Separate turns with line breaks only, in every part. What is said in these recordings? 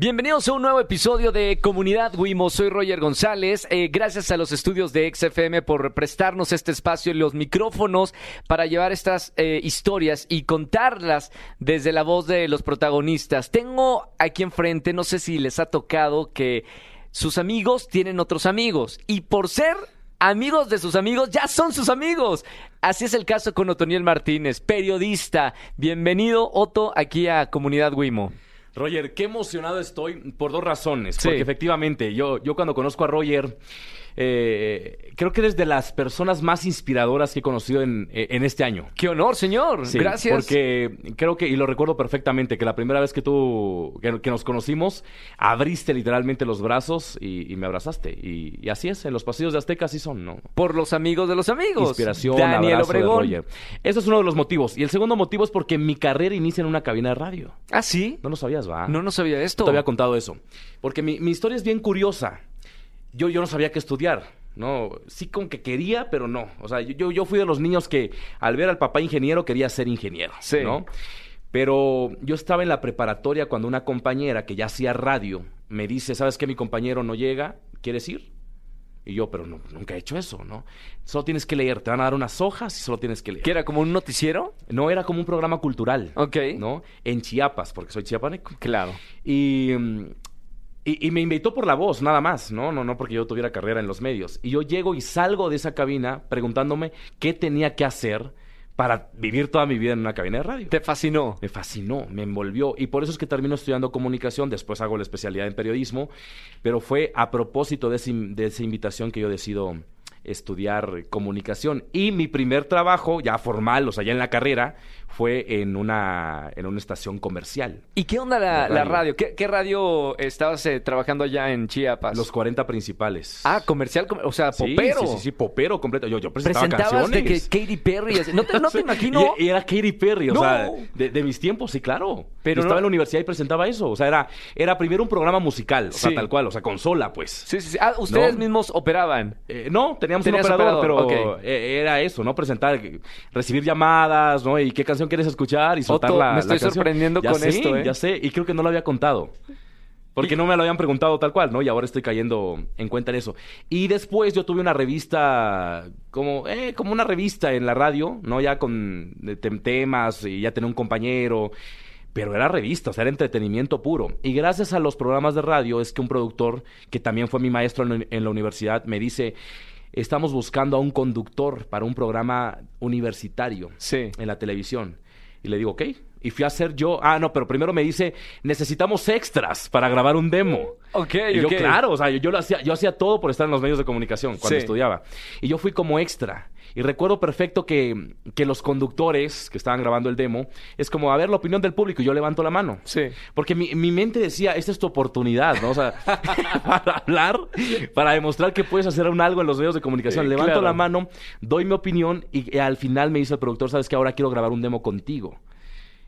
Bienvenidos a un nuevo episodio de Comunidad Wimo. Soy Roger González. Eh, gracias a los estudios de XFM por prestarnos este espacio y los micrófonos para llevar estas eh, historias y contarlas desde la voz de los protagonistas. Tengo aquí enfrente, no sé si les ha tocado que sus amigos tienen otros amigos y por ser amigos de sus amigos ya son sus amigos. Así es el caso con Otoniel Martínez, periodista. Bienvenido, Otto, aquí a Comunidad Wimo.
Roger, qué emocionado estoy por dos razones.
Sí.
Porque efectivamente, yo, yo cuando conozco a Roger, eh, creo que eres de las personas más inspiradoras que he conocido en, eh, en este año.
Qué honor, señor.
Sí,
Gracias.
Porque creo que, y lo recuerdo perfectamente, que la primera vez que tú, que, que nos conocimos, abriste literalmente los brazos y, y me abrazaste. Y, y así es, en los pasillos de Azteca así son, ¿no?
Por los amigos de los amigos.
Inspiración,
Daniel
abrazo de
Obregón.
Roger. Eso es uno de los motivos. Y el segundo motivo es porque mi carrera inicia en una cabina de radio.
Ah, sí.
No lo sabías, ¿va?
No, no sabía esto.
No te había contado eso. Porque mi, mi historia es bien curiosa. Yo, yo no sabía qué estudiar, ¿no? Sí como que quería, pero no. O sea, yo, yo fui de los niños que al ver al papá ingeniero quería ser ingeniero,
Sí.
¿no? Pero yo estaba en la preparatoria cuando una compañera que ya hacía radio me dice, ¿sabes qué? Mi compañero no llega, ¿quieres ir? Y yo, pero no, nunca he hecho eso, ¿no? Solo tienes que leer, te van a dar unas hojas y solo tienes que leer.
¿Que era como un noticiero?
No era como un programa cultural,
Ok.
¿no? En Chiapas, porque soy chiapaneco.
Claro.
Y, y, y me invitó por la voz, nada más, ¿no? No, no porque yo tuviera carrera en los medios. Y yo llego y salgo de esa cabina preguntándome qué tenía que hacer para vivir toda mi vida en una cabina de radio.
Te fascinó.
Me fascinó, me envolvió y por eso es que termino estudiando comunicación, después hago la especialidad en periodismo, pero fue a propósito de, in- de esa invitación que yo decido estudiar comunicación y mi primer trabajo ya formal, o sea, ya en la carrera, fue en una, en una estación comercial.
¿Y qué onda la,
La
la
radio.
¿Qué, qué radio estabas eh, trabajando allá en Chiapas?
Los 40 principales.
Ah, comercial, com- o sea, popero.
Sí, sí, sí, popero completo. Yo, yo presentaba
Presentabas de que
canciones.
Katy Perry. No te, no te imagino.
Y, y era Katy Perry, o
No.
sea, de, de mis tiempos, sí, claro.
Pero
Yo estaba
no-
en la universidad y presentaba eso. O sea, era, era primero un programa musical, o sea,
Sí.
tal cual, o sea, consola, pues.
Sí, sí, sí. Ah, ustedes mismos operaban.
Eh, no, teníamos un operador,
operador,
pero eh, era eso, ¿no? Presentar, recibir llamadas, ¿no? Y qué canción quieres escuchar y soltar
Otto,
la
me estoy sorprendiendo
Ya
con
sé,
esto, ¿eh?
Ya sé, y creo que no lo había contado. Porque no me lo habían preguntado tal cual, ¿no? Y ahora estoy cayendo en cuenta en eso. Y después yo tuve una revista, como, eh, como una revista en la radio, ¿no? Ya con tem- temas y ya tenía un compañero. Pero era revista, o sea, era entretenimiento puro. Y gracias a los programas de radio es que un productor, que también fue mi maestro en la universidad, me dice, estamos buscando a un conductor para un programa universitario
Sí.
en la televisión. Y le digo, ok. Y fui a hacer yo, ah, no, pero primero me dice, necesitamos extras para grabar un demo.
Ok,
Y yo, claro, o sea, yo, yo lo hacía, yo hacía todo por estar en los medios de comunicación cuando
Sí.
estudiaba. Y yo fui como extra. Y recuerdo perfecto que, que los conductores que estaban grabando el demo, es como, a ver, la opinión del público, y yo levanto la mano.
Sí.
Porque mi, mi mente decía, esta es tu oportunidad, ¿no? O sea, para hablar, para demostrar que puedes hacer un algo en los medios de comunicación.
Eh,
Levanto
claro.
la mano, doy mi opinión y al final me dice el productor, sabes que ahora quiero grabar un demo contigo.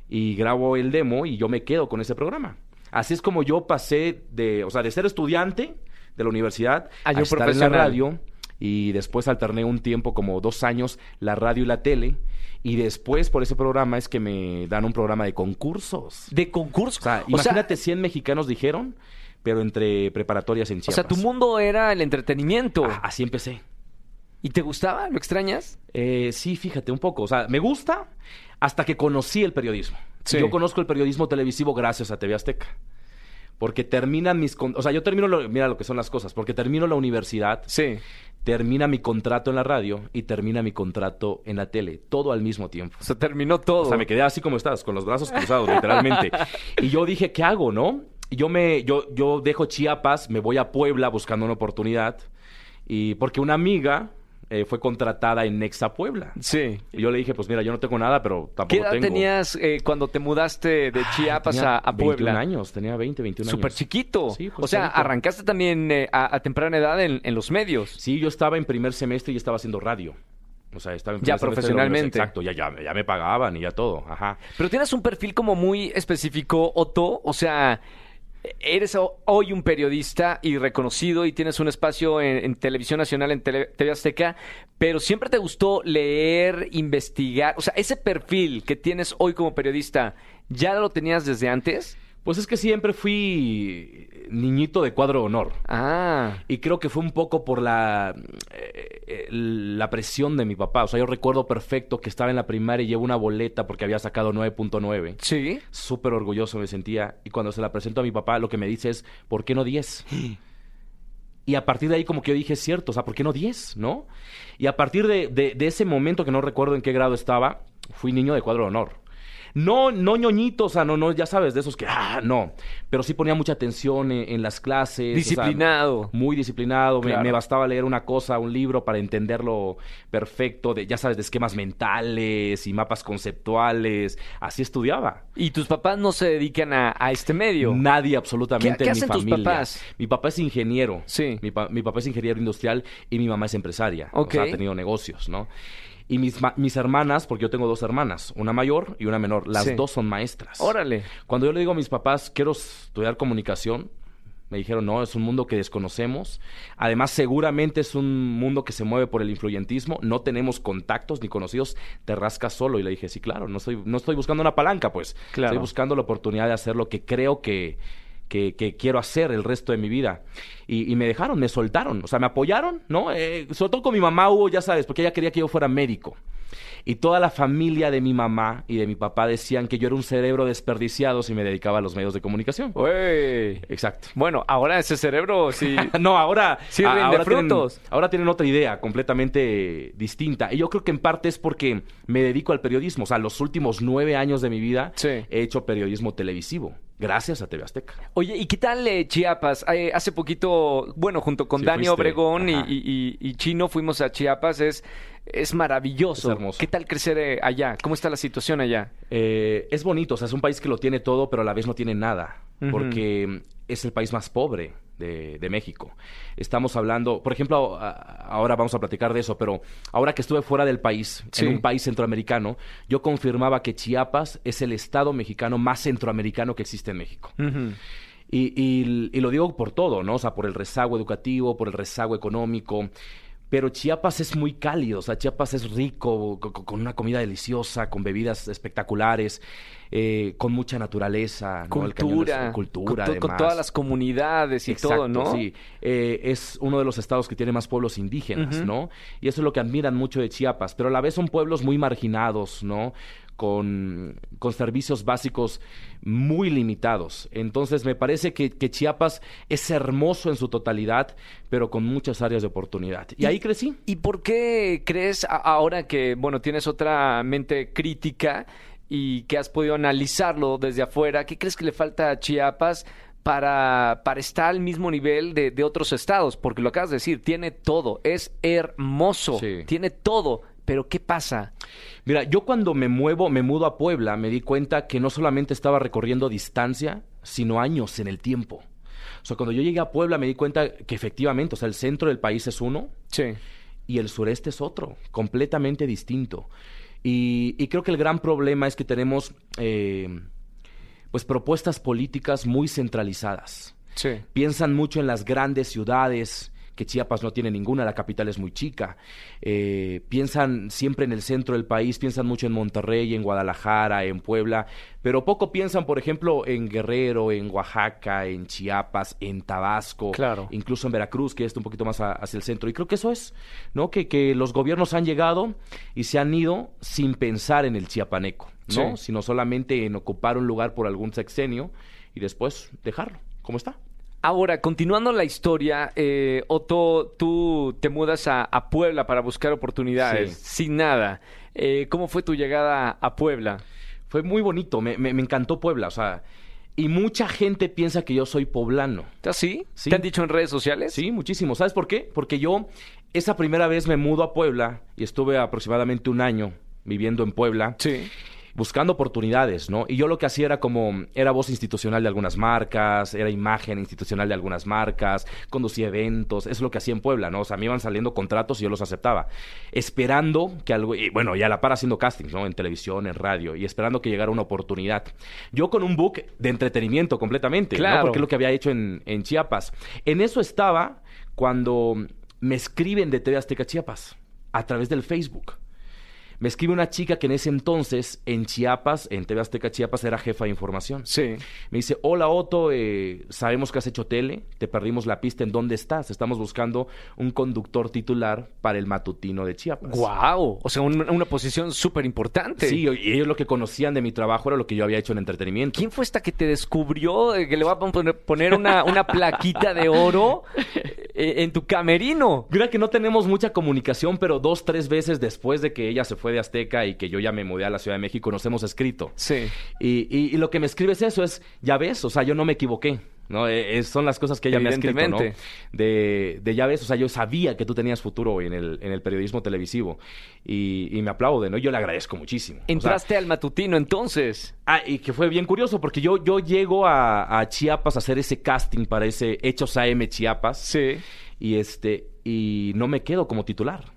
Y grabo el demo y yo me quedo con ese programa. Así es como yo pasé de, o sea, de ser estudiante de la universidad
yo
a estar en la radio y después alterné un tiempo, como dos años, la radio y la tele. Y después, por ese programa, es que me dan un programa de concursos.
De concurso.
O sea,
O sea,
imagínate 100 mexicanos dijeron, pero entre preparatorias en
o
Chiapas.
sea, tu mundo era el entretenimiento.
Ah, así empecé.
¿Y te gustaba? ¿Lo extrañas?
Eh, sí, fíjate, un poco. O sea, me gusta hasta que conocí el periodismo.
Sí.
Yo conozco el periodismo televisivo gracias a TV Azteca. Porque terminan mis... O sea, yo termino... lo- Mira lo que son las cosas. Porque termino la universidad,
Sí.
Termina mi contrato en la radio y termina mi contrato en la tele. Todo al mismo tiempo.
O sea, terminó todo.
O sea, me quedé así como estás, con los brazos cruzados, literalmente. Y yo dije, ¿qué hago, no? Y Yo me, yo, yo dejo Chiapas, me voy a Puebla buscando una oportunidad. Y porque una amiga eh, fue contratada en Nexa Puebla.
Sí.
Y yo le dije, pues mira, yo no tengo nada, pero
¿Qué
tampoco
edad
tengo.
tenías eh, cuando te mudaste de Chiapas
Tenía
a, a
21
Puebla?
años, tenía 20, 21 años.
Súper chiquito.
Sí,
o sea, arrancaste también eh, a, a temprana edad en, en los medios.
Sí, yo estaba en primer semestre y estaba haciendo radio. O sea, estaba en
Ya profesionalmente.
Exacto, ya, ya, ya me pagaban y ya todo. Ajá.
Pero tienes un perfil como muy específico, Otto. O sea, eres ho- hoy un periodista y reconocido y tienes un espacio en, Televisión Nacional, en Tele- Azteca, pero siempre te gustó leer, investigar. O sea, ese perfil que tienes hoy como periodista, ¿ya lo tenías desde antes?
Pues es que siempre fui niñito de cuadro honor.
Ah,
Y creo que fue un poco por la, eh, eh, la presión de mi papá. O sea, yo recuerdo perfecto que estaba en la primaria y llevo una boleta porque había sacado 9.9.
sí.
Súper orgulloso me sentía. Y cuando se la presento a mi papá, lo que me dice es, ¿por qué no 10? Y a partir de ahí como que yo dije, cierto, o sea, ¿por qué no 10? ¿No? Y a partir de, de- de ese momento, que no recuerdo en qué grado estaba, fui niño de cuadro de honor. No, no ñoñito, o sea, no, no, ya sabes, de esos que, ah, no. Pero sí ponía mucha atención en, en las clases. o sea,
Disciplinado.
muy disciplinado. Me-
Claro.
Me, bastaba leer una cosa, un libro para entenderlo perfecto, de, ya sabes, de esquemas mentales y mapas conceptuales. Así estudiaba.
Y tus papás no se dedican a, a este medio.
Nadie absolutamente
¿Qué- qué
en mi
hacen tus
familia.
papás?
Mi papá es ingeniero.
Sí.
Mi, pa- mi papá es ingeniero industrial y mi mamá es empresaria.
Ok.
O sea, ha tenido negocios, ¿no? Y mis, ma- mis hermanas, porque yo tengo dos hermanas, una mayor y una menor, las
Sí.
dos son maestras.
Órale.
Cuando yo le digo a mis papás, quiero estudiar comunicación, me dijeron, no, es un mundo que desconocemos. Además, seguramente es un mundo que se mueve por el influyentismo. No tenemos contactos ni conocidos. Te rascas solo. Y le dije, sí, claro, no estoy, no estoy buscando una palanca, pues.
Claro.
Estoy buscando la oportunidad de hacer lo que creo que, que, que quiero hacer el resto de mi vida. Y, y me dejaron, me soltaron. O sea, me apoyaron, ¿no? Eh, sobre todo con mi mamá hubo, ya sabes, porque ella quería que yo fuera médico. Y toda la familia de mi mamá y de mi papá decían que yo era un cerebro desperdiciado si me dedicaba a los medios de comunicación.
Uy.
Exacto.
Bueno, ahora ese cerebro sí.
No, ahora,
Sí
a-
rinde
ahora, tienen,
frutos.
ahora tienen otra idea completamente distinta. Y yo creo que en parte es porque me dedico al periodismo. O sea, los últimos nueve años de mi vida
Sí.
he hecho periodismo televisivo. Gracias a TV Azteca.
Oye, ¿y qué tal eh, Chiapas? Eh, hace poquito, bueno, junto con
Sí,
Dani
fuiste.
Obregón y, Chino fuimos a Chiapas. Es, es maravilloso.
Es hermoso.
¿Qué tal crecer eh, allá? ¿Cómo está la situación allá?
Eh, es bonito, o sea, es un país que lo tiene todo, pero a la vez no tiene nada, porque es el país más pobre de, de México. Estamos hablando, por ejemplo, a- ahora vamos a platicar de eso, pero ahora que estuve fuera del país,
Sí.
en un país centroamericano, yo confirmaba que Chiapas es el estado mexicano más centroamericano que existe en México. Y, y- y lo digo por todo, ¿no? O sea, por el rezago educativo, por el rezago económico. Pero Chiapas es muy cálido, o sea, Chiapas es rico, co- co- con una comida deliciosa, con bebidas espectaculares, eh, con mucha naturaleza.
Cultura.
cultura,
con, to- con
además.
todas las comunidades y todo, ¿no?
Sí, Eh, es uno de los estados que tiene más pueblos indígenas. ¿no? Y eso es lo que admiran mucho de Chiapas, pero a la vez son pueblos muy marginados, ¿no? Con, con servicios básicos muy limitados. Entonces me parece que, que Chiapas es hermoso en su totalidad, pero con muchas áreas de oportunidad. Y,
Y-
ahí crecí.
¿Y por qué crees ahora que, bueno, tienes otra mente crítica y que has podido analizarlo desde afuera, qué crees que le falta a Chiapas para, para estar al mismo nivel de, de otros estados? Porque lo acabas de decir, tiene todo, es hermoso,
Sí.
tiene todo, pero ¿qué pasa?
Mira, yo cuando me muevo, me mudo a Puebla, me di cuenta que no solamente estaba recorriendo distancia, sino años en el tiempo. O sea, cuando yo llegué a Puebla me di cuenta que efectivamente, o sea, el centro del país es uno
Sí.
y el sureste es otro, completamente distinto. Y, y creo que el gran problema es que tenemos, eh, pues, propuestas políticas muy centralizadas
Sí.
piensan mucho en las grandes ciudades, que Chiapas no tiene ninguna, la capital es muy chica. Eh, piensan siempre en el centro del país, piensan mucho en Monterrey, en Guadalajara, en Puebla, pero poco piensan, por ejemplo, en Guerrero, en Oaxaca, en Chiapas, en Tabasco,
Claro.
incluso en Veracruz, que es un poquito más a- hacia el centro. Y creo que eso es, ¿no? Que, que los gobiernos han llegado y se han ido sin pensar en el chiapaneco, ¿no?
Sí.
Sino solamente en ocupar un lugar por algún sexenio y después dejarlo, como está.
Ahora, continuando la historia, eh, Otto, tú te mudas a, a Puebla para buscar oportunidades,
Sí.
sin nada. Eh, ¿Cómo fue tu llegada a Puebla?
Fue muy bonito, me, me- me encantó Puebla, o sea, y mucha gente piensa que yo soy poblano.
¿Así?
Sí.
¿Te han dicho en redes sociales?
Sí, muchísimo. ¿Sabes por qué? Porque yo esa primera vez me mudo a Puebla y estuve aproximadamente un año viviendo en Puebla.
Sí.
Buscando oportunidades, ¿no? Y yo lo que hacía era como, era voz institucional de algunas marcas, era imagen institucional de algunas marcas, conducía eventos, eso es lo que hacía en Puebla, ¿no? O sea, me iban saliendo contratos y yo los aceptaba, esperando que algo, y bueno, y a la par haciendo castings, ¿no? En televisión, en radio, y esperando que llegara una oportunidad. Yo con un book de entretenimiento completamente, ¿no?
Claro.
Porque es lo que había hecho en, en Chiapas. En eso estaba cuando me escriben de TV Azteca Chiapas, a través del Facebook Me escribe una chica que en ese entonces en Chiapas, en TV Azteca Chiapas, era jefa de información.
Sí.
Me dice, hola Otto, eh, sabemos que has hecho tele, te perdimos la pista, ¿en dónde estás? Estamos buscando un conductor titular para el matutino de Chiapas.
Wow. O sea, un- una posición súper importante.
Sí, y ellos lo que conocían de mi trabajo era lo que yo había hecho en entretenimiento.
¿Quién fue esta que te descubrió eh, que le va a poner, una, una plaquita de oro eh, en tu camerino?
Mira que no tenemos mucha comunicación, pero dos, tres veces después de que ella se fue de Azteca y que yo ya me mudé a la Ciudad de México, nos hemos escrito.
Sí.
Y, y- y lo que me escribe es eso, es, ya ves, o sea, yo no me equivoqué. ¿no? Eh, son las cosas que ella me ha escrito. De, de ya ves, o sea, yo sabía que tú tenías futuro en el, en el periodismo televisivo. Y, y me aplaude, ¿no? Yo le agradezco muchísimo. O sea,
Entraste al matutino entonces.
Ah, y que fue bien curioso, porque yo, yo llego a, a Chiapas a hacer ese casting para ese Hechos AM Chiapas.
Sí.
Y este, y no me quedo como titular.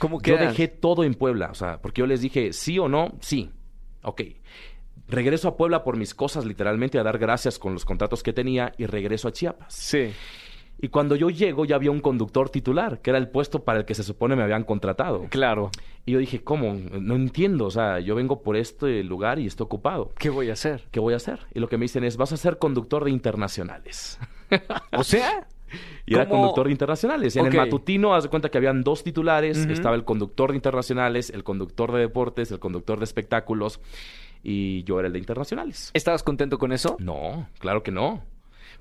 ¿Cómo que
Yo dejé todo en Puebla, o sea, porque yo les dije, sí o no, sí. Ok. Regreso a Puebla por mis cosas, literalmente, a dar gracias con los contratos que tenía y regreso a Chiapas.
Sí.
Y cuando yo llego ya había un conductor titular, que era el puesto para el que se supone me habían contratado.
Claro.
Y yo dije, ¿cómo? No entiendo, o sea, yo vengo por este lugar y estoy ocupado.
¿Qué voy a hacer?
¿Qué voy a hacer? Y lo que me dicen es, vas a ser conductor de internacionales.
O sea,
Y era conductor de internacionales. En el matutino, haz de cuenta que habían dos titulares. Estaba el conductor de internacionales, el conductor de deportes, el conductor de espectáculos. Y yo era el de internacionales.
¿estabas contento con eso?
No, claro que no.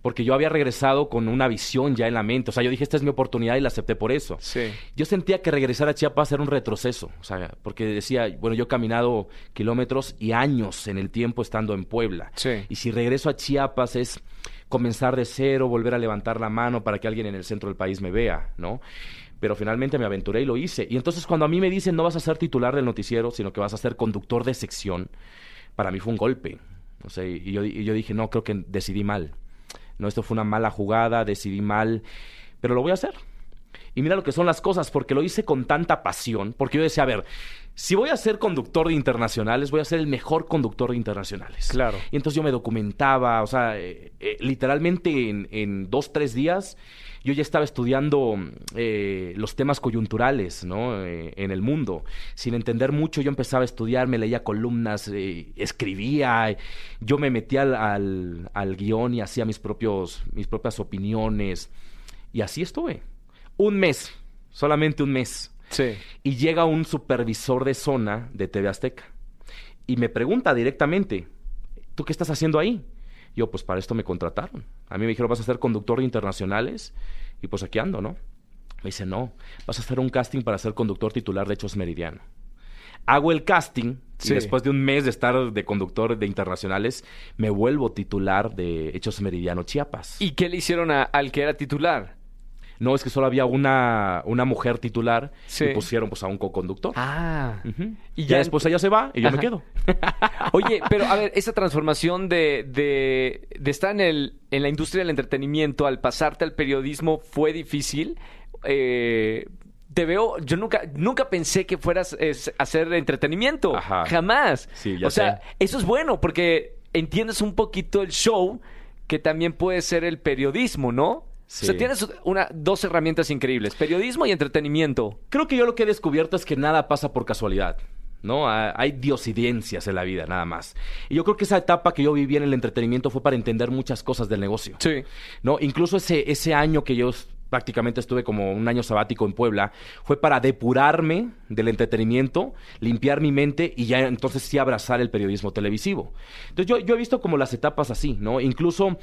Porque yo había regresado con una visión ya en la mente. O sea, yo dije, esta es mi oportunidad y la acepté por eso.
Sí.
Yo sentía que regresar a Chiapas era un retroceso, o sea, porque decía, bueno, yo he caminado kilómetros y años en el tiempo estando en Puebla.
Sí.
Y si regreso a Chiapas es comenzar de cero, volver a levantar la mano para que alguien en el centro del país me vea, ¿no? Pero finalmente me aventuré y lo hice. Y entonces cuando a mí me dicen no vas a ser titular del noticiero, sino que vas a ser conductor de sección, para mí fue un golpe. O sea, y yo, y yo dije, no, creo que decidí mal. No, esto fue una mala jugada, decidí mal, pero lo voy a hacer. Y mira lo que son las cosas, porque lo hice con tanta pasión, porque yo decía, a ver, si voy a ser conductor de internacionales, voy a ser el mejor conductor de internacionales.
Claro.
Y entonces yo me documentaba, o sea, eh, eh, literalmente en, en dos, tres días, yo ya estaba estudiando eh, los temas coyunturales, ¿no? En el mundo. Sin entender mucho, yo empezaba a estudiar, me leía columnas, escribía, yo me metía al, al, al guion y hacía mis, propios, mis propias opiniones. Y así estuve. Un mes, solamente un mes.
Sí.
Y llega un supervisor de zona de TV Azteca y me pregunta directamente, ¿tú qué estás haciendo ahí? Yo, pues para esto me contrataron. A mí me dijeron, vas a ser conductor de internacionales y pues aquí ando, ¿no? Me dice, no, vas a hacer un casting para ser conductor titular de Hechos Meridiano. Hago el casting
Sí.
y después de un mes de estar de conductor de internacionales, me vuelvo titular de Hechos Meridiano Chiapas.
¿Y qué le hicieron a- al que era titular?
No, es que solo había una, una mujer titular
Sí.
y pusieron pues a un co-conductor.
Ah. Y
Y
ya
ya después ella se va y yo
Ajá.
me quedo.
Oye, pero a ver, esa transformación de, de, de estar en, el, en la industria del entretenimiento al pasarte al periodismo fue difícil. Eh, te veo, yo nunca, nunca pensé que fueras a hacer entretenimiento.
Ajá.
Jamás.
Sí, ya
o sea,
sé.
eso es bueno porque entiendes un poquito el show que también puede ser el periodismo, ¿no?
Sí.
O sea, tienes una, dos herramientas increíbles, periodismo y entretenimiento.
Creo que yo lo que he descubierto es que nada pasa por casualidad. ¿no? Ah, Hay diosidencias en la vida, nada más. Y yo creo que esa etapa que yo viví en el entretenimiento fue para entender muchas cosas del negocio.
Sí.
¿no? Incluso ese, ese año que yo prácticamente estuve como un año sabático en Puebla, fue para depurarme del entretenimiento, limpiar mi mente y ya entonces sí abrazar el periodismo televisivo. Entonces yo, yo he visto como las etapas así, ¿no? Incluso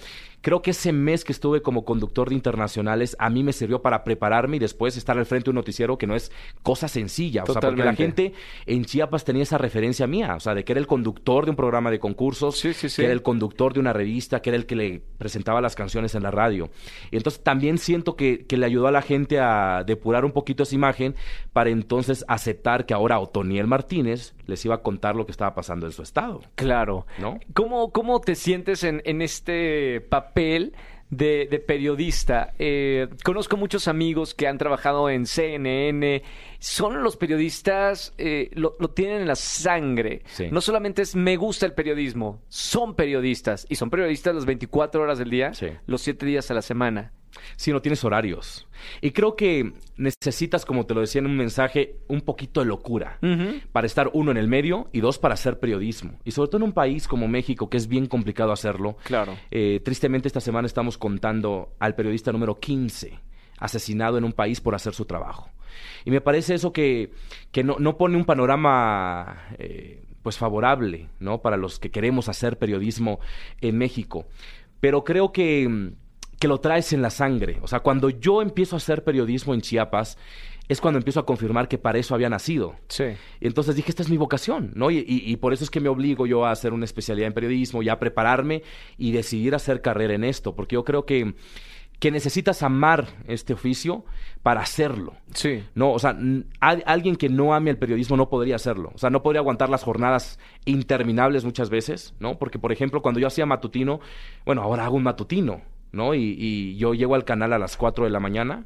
creo que ese mes que estuve como conductor de internacionales a mí me sirvió para prepararme y después estar al frente de un noticiero que no es cosa sencilla. O sea, porque la gente en Chiapas tenía esa referencia mía, o sea, de que era el conductor de un programa de concursos,
Sí, sí, sí.
que era el conductor de una revista, que era el que le presentaba las canciones en la radio. Y entonces también siento que, que le ayudó a la gente a depurar un poquito esa imagen para entonces aceptar que ahora Otoniel Martínez les iba a contar lo que estaba pasando en su estado.
Claro.
¿No?
¿Cómo, cómo te sientes en, en este papel de, de periodista? Eh, conozco muchos amigos que han trabajado en CNN. Son los periodistas, eh, lo, lo tienen en la sangre.
Sí.
No solamente es me gusta el periodismo, son periodistas. Y son periodistas las 24 horas del día,
Sí.
los 7 días a la semana.
Sí, no tienes horarios. Y creo que necesitas, como te lo decía en un mensaje, un poquito de locura para estar uno en el medio y dos para hacer periodismo. Y sobre todo en un país como México, que es bien complicado hacerlo.
Claro.
Eh, tristemente esta semana estamos contando al periodista número 15 asesinado en un país por hacer su trabajo. Y me parece eso que, que no, no pone un panorama eh, pues favorable, ¿no? Para los que queremos hacer periodismo en México. Pero creo que, que lo traes en la sangre. O sea, cuando yo empiezo a hacer periodismo en Chiapas, es cuando empiezo a confirmar que para eso había nacido.
Sí.
Y entonces dije, esta es mi vocación, ¿no? Y, y, y, por eso es que me obligo yo a hacer una especialidad en periodismo, ya a prepararme y decidir hacer carrera en esto, porque yo creo que que necesitas amar este oficio para hacerlo.
Sí.
No, o sea, alguien que no ame el periodismo no podría hacerlo. O sea, no podría aguantar las jornadas interminables muchas veces, ¿no? Porque, por ejemplo, cuando yo hacía matutino, bueno, ahora hago un matutino, ¿no? Y, y yo llego al canal a las 4 de la mañana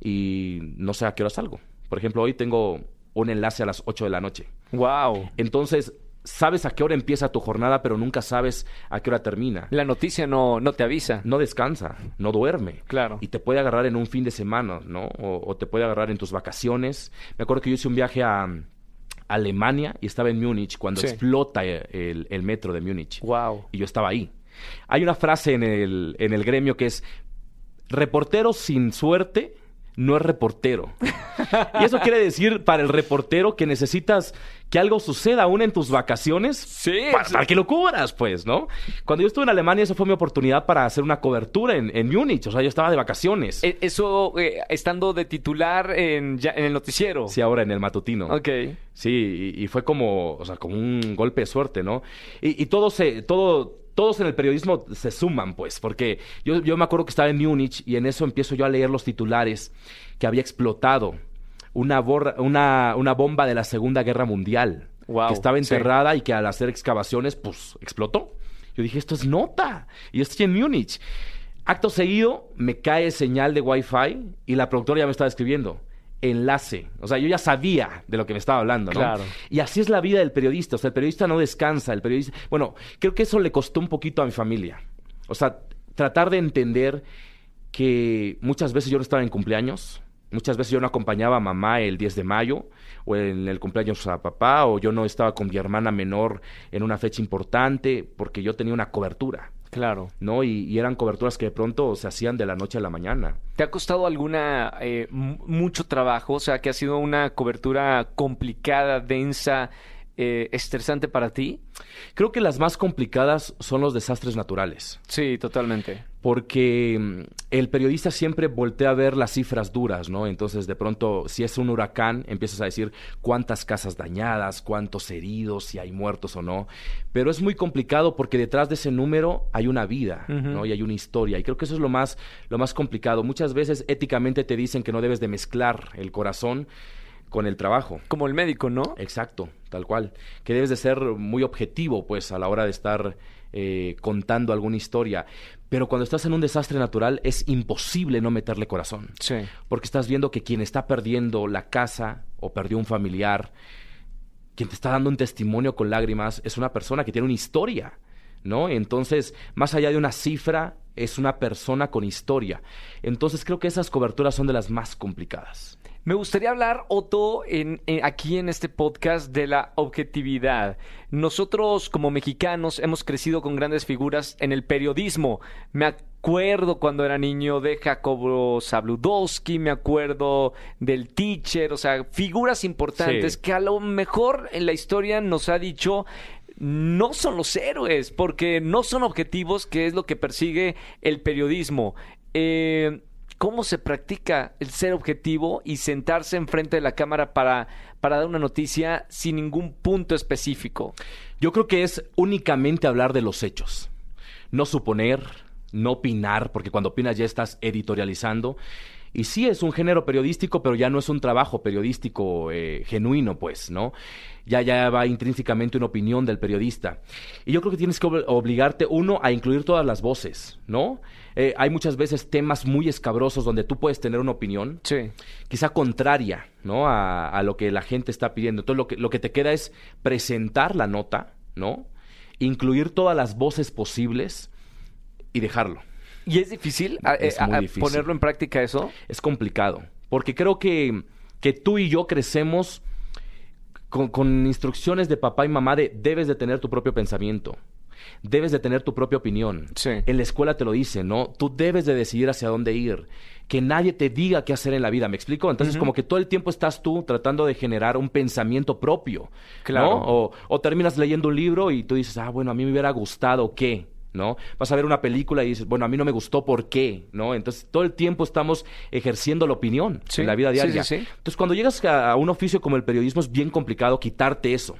y no sé a qué hora salgo. Por ejemplo, hoy tengo un enlace a las 8 de la noche.
Wow.
Entonces, sabes a qué hora empieza tu jornada, pero nunca sabes a qué hora termina.
La noticia no, no te avisa.
No descansa, no duerme.
Claro.
Y te puede agarrar en un fin de semana, ¿no? O, o te puede agarrar en tus vacaciones. Me acuerdo que yo hice un viaje a Alemania y estaba en Múnich cuando
Sí.
explota el, el metro de Múnich.
Wow.
Y yo estaba ahí. Hay una frase en el, en el gremio que es, reportero sin suerte no es reportero. y eso quiere decir para el reportero que necesitas que algo suceda aún en tus vacaciones
Sí.
para, para que lo cubras, pues, ¿no? Cuando yo estuve en Alemania, eso fue mi oportunidad para hacer una cobertura en, en Múnich. O sea, yo estaba de vacaciones.
E- Eso eh, estando de titular en, ya- en el noticiero.
Sí, ahora en el matutino.
Ok.
Sí, y, y fue como, o sea, como un golpe de suerte, ¿no? Y, y todo se, todo, todos en el periodismo se suman, pues, porque yo, yo me acuerdo que estaba en Múnich y en eso empiezo yo a leer los titulares que había explotado una, borra- una, una bomba de la Segunda Guerra Mundial.
Wow,
que estaba
sí.
enterrada y que al hacer excavaciones, pues, explotó. Yo dije, esto es nota. Y estoy en Múnich. Acto seguido, me cae señal de Wi-Fi y la productora ya me estaba escribiendo. Enlace. O sea, yo ya sabía de lo que me estaba hablando, ¿no?
Claro.
Y así es la vida del periodista. O sea, el periodista no descansa. El periodista. Bueno, creo que eso le costó un poquito a mi familia. O sea, tratar de entender que muchas veces yo no estaba en cumpleaños. Muchas veces yo no acompañaba a mamá el 10 de mayo o en el cumpleaños a papá o yo no estaba con mi hermana menor en una fecha importante porque yo tenía una cobertura,
Claro.
¿no? Y, y eran coberturas que de pronto se hacían de la noche a la mañana.
¿Te ha costado alguna eh, mu- mucho trabajo? O sea, que ha sido una cobertura complicada, densa, eh, estresante para ti.
Creo que las más complicadas son los desastres naturales.
Sí, totalmente.
Porque mm, el periodista siempre voltea a ver las cifras duras, ¿no? Entonces, de pronto, si es un huracán, empiezas a decir cuántas casas dañadas, cuántos heridos, si hay muertos o no. Pero es muy complicado porque detrás de ese número hay una vida. ¿no? Y hay una historia. Y creo que eso es lo más, lo más complicado. Muchas veces éticamente te dicen que no debes de mezclar el corazón con el trabajo.
Como el médico, ¿no?
Exacto, tal cual. Que debes de ser muy objetivo, pues, a la hora de estar eh, contando alguna historia. Pero cuando estás en un desastre natural es imposible no meterle corazón.
Sí.
Porque estás viendo que quien está perdiendo la casa o perdió un familiar, quien te está dando un testimonio con lágrimas, es una persona que tiene una historia. ¿No? Entonces, más allá de una cifra, es una persona con historia. Entonces, creo que esas coberturas son de las más complicadas.
Me gustaría hablar, Otto, en, en- aquí en este podcast de la objetividad. Nosotros como mexicanos hemos crecido con grandes figuras en el periodismo. Me acuerdo cuando era niño de Jacobo Zabludowski, me acuerdo del teacher, o sea, figuras importantes
Sí.
que a lo mejor en la historia nos ha dicho no son los héroes, porque no son objetivos, que es lo que persigue el periodismo. Eh, ¿Cómo se practica el ser objetivo y sentarse enfrente de la cámara para, para dar una noticia sin ningún punto específico?
Yo creo que es únicamente hablar de los hechos. No suponer, no opinar, porque cuando opinas ya estás editorializando. Y sí es un género periodístico, pero ya no es un trabajo periodístico eh, genuino, pues, ¿no? Ya, ya va intrínsecamente una opinión del periodista. Y yo creo que tienes que ob- obligarte, uno, a incluir todas las voces, ¿no? Eh, hay muchas veces temas muy escabrosos donde tú puedes tener una opinión,
Sí.
quizá contraria, ¿no? A, a lo que la gente está pidiendo. Entonces, lo que, lo que te queda es presentar la nota, ¿no? Incluir todas las voces posibles y dejarlo.
¿Y es difícil,
Es
a-
muy difícil.
ponerlo en práctica eso?
Es complicado, porque creo que, que tú y yo crecemos con, con instrucciones de papá y mamá de debes de tener tu propio pensamiento. Debes de tener tu propia opinión.
Sí.
En la escuela te lo dicen, ¿no? Tú debes de decidir hacia dónde ir. Que nadie te diga qué hacer en la vida, ¿me explico? Entonces, como que todo el tiempo estás tú tratando de generar un pensamiento propio.
Claro.
¿no? O, o terminas leyendo un libro y tú dices, ah, bueno, a mí me hubiera gustado qué, ¿no? Vas a ver una película y dices, bueno, a mí no me gustó, ¿por qué? ¿No? Entonces, todo el tiempo estamos ejerciendo la opinión
Sí,
en la vida diaria.
sí, sí.
Entonces, cuando llegas a, a un oficio como el periodismo, es bien complicado quitarte eso.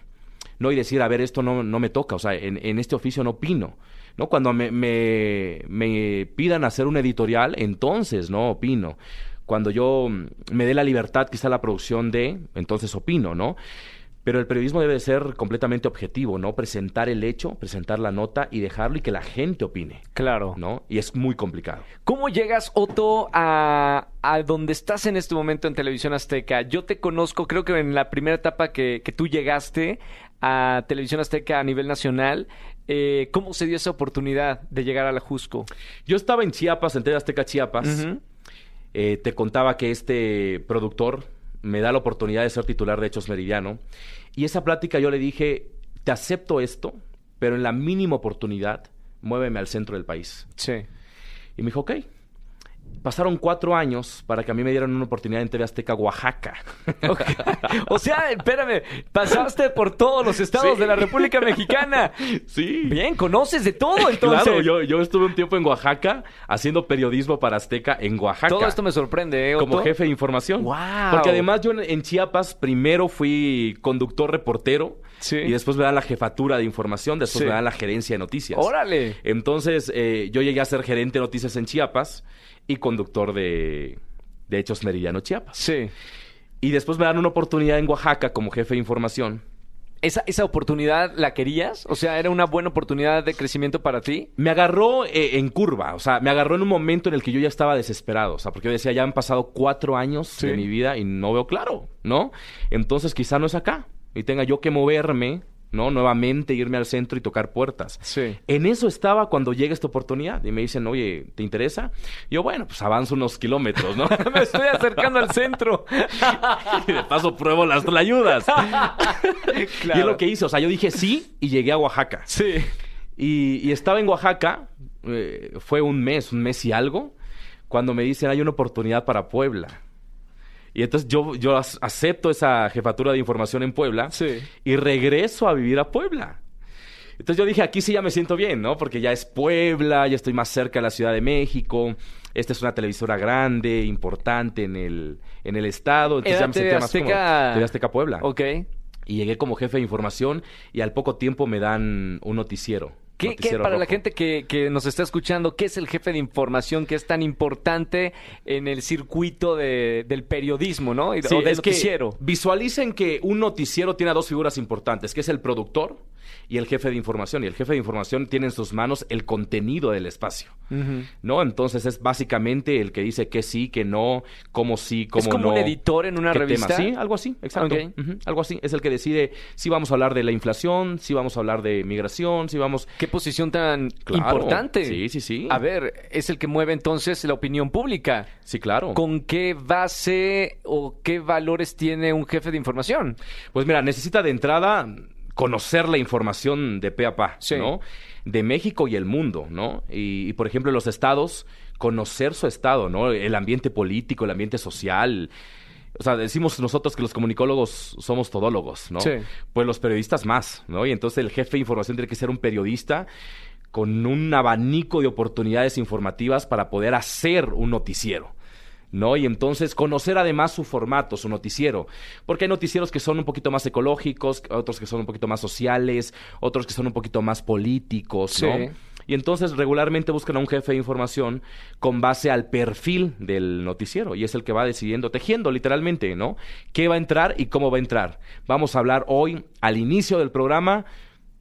¿No? Y decir, a ver, esto no, no me toca, o sea, en, en este oficio no opino. ¿no? Cuando me, me, me pidan hacer un editorial, entonces no opino. Cuando yo mm, me dé la libertad, quizá la producción de, entonces opino, ¿no? Pero el periodismo debe ser completamente objetivo, ¿no? Presentar el hecho, presentar la nota y dejarlo y que la gente opine,
Claro.
¿no? Y es muy complicado.
¿Cómo llegas, Otto, a, a donde estás en este momento en Televisión Azteca? Yo te conozco, creo que en la primera etapa que, que tú llegaste a Televisión Azteca a nivel nacional, eh, ¿cómo se dio esa oportunidad de llegar a la Jusco?
Yo estaba en Chiapas, en TV Azteca Chiapas. Eh, te contaba que este productor me da la oportunidad de ser titular de Hechos Meridiano. Y esa plática yo le dije, te acepto esto, pero en la mínima oportunidad, muéveme al centro del país.
Sí.
Y me dijo, ok. Pasaron cuatro años para que a mí me dieran una oportunidad en TV Azteca Oaxaca.
O sea, espérame, pasaste por todos los estados
Sí.
de la República Mexicana.
sí.
Bien, conoces de todo entonces.
Claro, yo, yo estuve un tiempo en Oaxaca haciendo periodismo para Azteca en Oaxaca.
Todo esto me sorprende, ¿eh, Otto?
como jefe de información.
¡Guau!
Porque además yo en, en Chiapas primero fui conductor reportero
Sí.
y después me dan la jefatura de información, después
Sí.
me dan la gerencia de noticias.
¡Órale!
Entonces eh, yo llegué a ser gerente de noticias en Chiapas y conductor de, de Hechos Meridiano Chiapas.
Sí.
Y después me dan una oportunidad en Oaxaca como jefe de información.
¿Esa, ¿Esa oportunidad la querías? O sea, ¿era una buena oportunidad de crecimiento para ti?
Me agarró eh, en curva, o sea, me agarró en un momento en el que yo ya estaba desesperado, o sea, porque yo decía, ya han pasado cuatro años
Sí.
de mi vida y no veo claro, ¿no? Entonces quizá no es acá y tenga yo que moverme, ¿no? Nuevamente irme al centro y tocar puertas.
Sí.
En eso estaba cuando llega esta oportunidad y me dicen, oye, ¿te interesa? Y yo, bueno, pues avanzo unos kilómetros, ¿no?
Me estoy acercando al centro.
y de paso pruebo las ayudas. Y es lo que hice, o sea, yo dije sí y llegué a Oaxaca.
Sí.
Y, y estaba en Oaxaca, eh, fue un mes, un mes y algo, cuando me dicen hay una oportunidad para Puebla. Y entonces yo, yo ac- acepto esa jefatura de información en Puebla
Sí.
y regreso a vivir a Puebla. Entonces yo dije, aquí sí ya me siento bien, ¿no? Porque ya es Puebla, ya estoy más cerca de la Ciudad de México. Esta es una televisora grande, importante en el, en el estado. Entonces
Era
ya me sentía más cómodo.
Azteca-
TV Azteca Puebla.
Ok.
Y llegué como jefe de información y al poco tiempo me dan un noticiero.
¿Qué, qué- para la gente que, que nos está escuchando, qué es el jefe de información que es tan importante en el circuito de- del periodismo, ¿no? Y,
Sí,
o del
es que
noticiero.
visualicen que un noticiero tiene a dos figuras importantes, que es el productor y el jefe de información. Y el jefe de información tiene en sus manos el contenido del espacio. ¿No? Entonces es básicamente el que dice que sí, que no, cómo sí, cómo
¿Es como
no.
un editor en una revista?
tema. Sí, algo así, exacto. Algo así. Es el que decide si vamos a hablar de la inflación, si vamos a hablar de migración, si vamos.
¿Qué posición tan
Claro.
importante?
Sí, sí, sí.
A ver, es el que mueve entonces la opinión pública.
Sí, claro.
¿Con qué base o qué valores tiene un jefe de información?
Pues mira, necesita de entrada conocer la información de pe a pa,
Sí.
¿no? De México y el mundo, ¿no? Y, y, por ejemplo, los estados, conocer su estado, ¿no? El ambiente político, el ambiente social. O sea, decimos nosotros que los comunicólogos somos todólogos, ¿no?
Sí.
Pues los periodistas más, ¿no? Y entonces el jefe de información tiene que ser un periodista con un abanico de oportunidades informativas para poder hacer un noticiero. ¿No? Y entonces conocer además su formato, su noticiero, porque hay noticieros que son un poquito más ecológicos, otros que son un poquito más sociales, otros que son un poquito más políticos, ¿no?
Sí.
Y entonces regularmente buscan a un jefe de información con base al perfil del noticiero y es el que va decidiendo, tejiendo literalmente, ¿no? ¿Qué va a entrar y cómo va a entrar? Vamos a hablar hoy, al inicio del programa,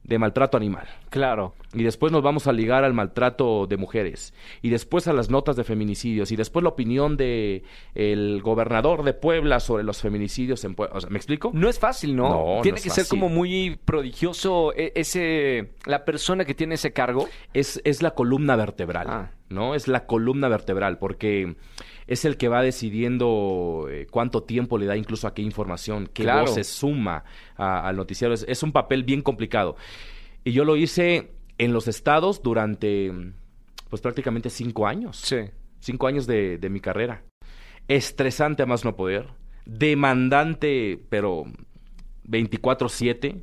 de maltrato animal.
Claro.
Y después nos vamos a ligar al maltrato de mujeres. Y después a las notas de feminicidios. Y después la opinión de el gobernador de Puebla sobre los feminicidios en Puebla. O sea, ¿Me explico?
No es fácil, ¿no?
No, no
tiene que ser como muy prodigioso e- ese la persona que tiene ese cargo.
Es, es la columna vertebral.
Ah.
¿no? Es la columna vertebral, porque es el que va decidiendo eh, cuánto tiempo le da incluso a qué información, qué
Claro.
voz se suma al noticiero. Es, es un papel bien complicado. Y yo lo hice en los estados durante, pues prácticamente cinco años.
Sí.
Cinco años de, de mi carrera. Estresante a más no poder. Demandante, pero 24-7.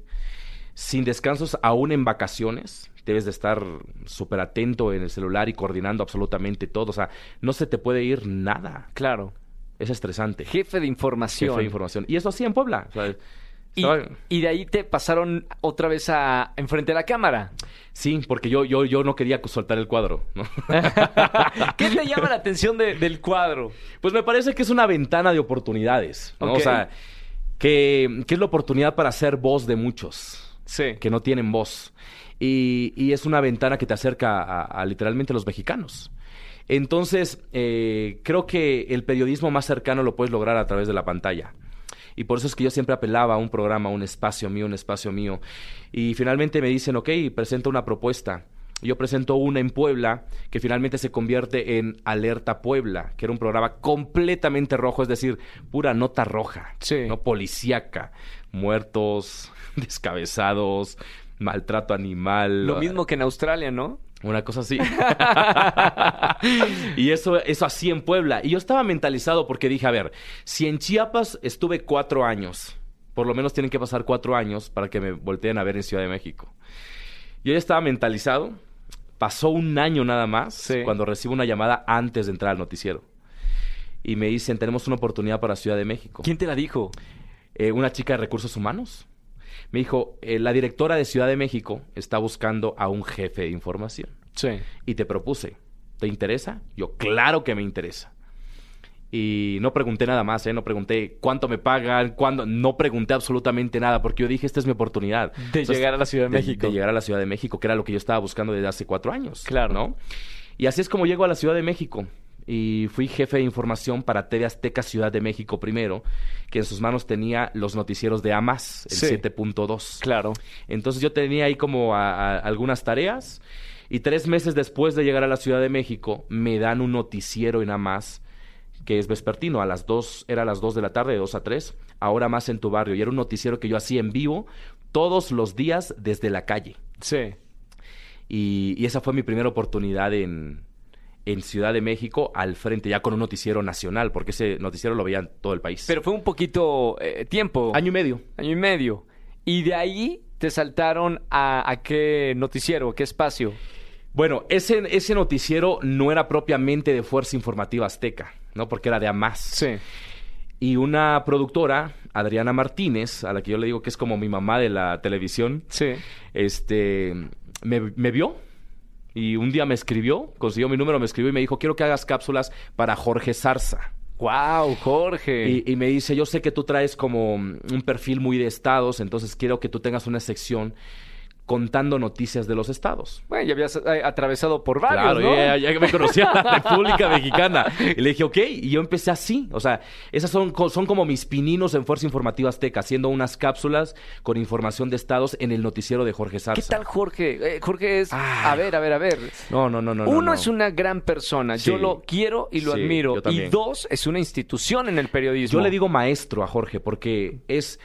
Sin descansos, aún en vacaciones. Debes de estar súper atento en el celular y coordinando absolutamente todo. O sea, no se te puede ir nada.
Claro.
Es estresante.
Jefe de información.
Jefe de información. Y eso así en Puebla. O sea,
Y, de ahí te pasaron otra vez a enfrente de la cámara.
Sí, porque yo, yo, yo no quería soltar el cuadro, ¿no?
¿Qué te llama la atención de- del cuadro?
Pues me parece que es una ventana de oportunidades. O sea, que, que es la oportunidad para ser voz de muchos
Sí.
que no tienen voz. Y, y es una ventana que te acerca a, a literalmente los mexicanos. Entonces, eh, creo que el periodismo más cercano lo puedes lograr a través de la pantalla. Y por eso es que yo siempre apelaba a un programa, un espacio mío, un espacio mío. Y finalmente me dicen, ok, presenta una propuesta. Yo presento una en Puebla que finalmente se convierte en Alerta Puebla, que era un programa completamente rojo, es decir, pura nota roja,
Sí.
¿no? Policíaca, muertos, descabezados, maltrato animal.
Lo mismo que en Australia, ¿no?
Una cosa así. y eso, eso así en Puebla. Y yo estaba mentalizado porque dije, a ver, si en Chiapas estuve cuatro años, por lo menos tienen que pasar cuatro años para que me volteen a ver en Ciudad de México. Yo ya estaba mentalizado. Pasó un año nada más
Sí.
cuando recibo una llamada antes de entrar al noticiero. Y me dicen, tenemos una oportunidad para Ciudad de México.
¿Quién te la dijo?
Eh, una chica de recursos humanos. Me dijo, eh, la directora de Ciudad de México está buscando a un jefe de información.
Sí.
Y te propuse, ¿te interesa? Yo, claro que me interesa. Y no pregunté nada más, ¿eh? No pregunté cuánto me pagan, cuándo... No pregunté absolutamente nada, porque yo dije, esta es mi oportunidad.
De llegar a la Ciudad de México.
De llegar a la Ciudad de México, que era lo que yo estaba buscando desde hace cuatro años.
Claro.
¿no? Y así es como llego a la Ciudad de México. Y fui jefe de información para TV Azteca Ciudad de México primero, que en sus manos tenía los noticieros de AMAS, el
Sí.
7.2.
Claro.
Entonces yo tenía ahí como a- a- algunas tareas y tres meses después de llegar a la Ciudad de México me dan un noticiero en más que es vespertino, a las dos, era a las dos de la tarde, de dos a tres, ahora más en tu barrio. Y era un noticiero que yo hacía en vivo todos los días desde la calle.
Sí.
Y, y esa fue mi primera oportunidad en, en Ciudad de México al frente, ya con un noticiero nacional, porque ese noticiero lo veían todo el país.
Pero fue un poquito eh, tiempo.
Año y medio.
Año y medio. Y de ahí te saltaron a, a qué noticiero, qué espacio.
Bueno, ese, ese noticiero no era propiamente de Fuerza Informativa Azteca, ¿no? Porque era de AMAS.
Sí.
Y una productora, Adriana Martínez, a la que yo le digo que es como mi mamá de la televisión,
Sí.
este, me, me vio y un día me escribió, consiguió mi número, me escribió y me dijo, quiero que hagas cápsulas para Jorge Zarza.
Wow, Jorge.
Y, y me dice, yo sé que tú traes como un perfil muy de estados, entonces quiero que tú tengas una sección contando noticias de los estados.
Bueno, ya habías eh, atravesado por varios,
Claro,
¿no?
ya, ya me conocía la República Mexicana. Y le dije, ok, y yo empecé así. O sea, esas son, son como mis pininos en Fuerza Informativa Azteca, haciendo unas cápsulas con información de estados en el noticiero de Jorge Zarza.
¿Qué tal Jorge? Eh, Jorge es... A ver, a ver, a ver.
No, no, no, no. no,
Uno
no.
es una gran persona,
Sí.
yo lo quiero y lo
Sí,
admiro. Y dos, es una institución en el periodismo.
Yo le digo maestro a Jorge porque es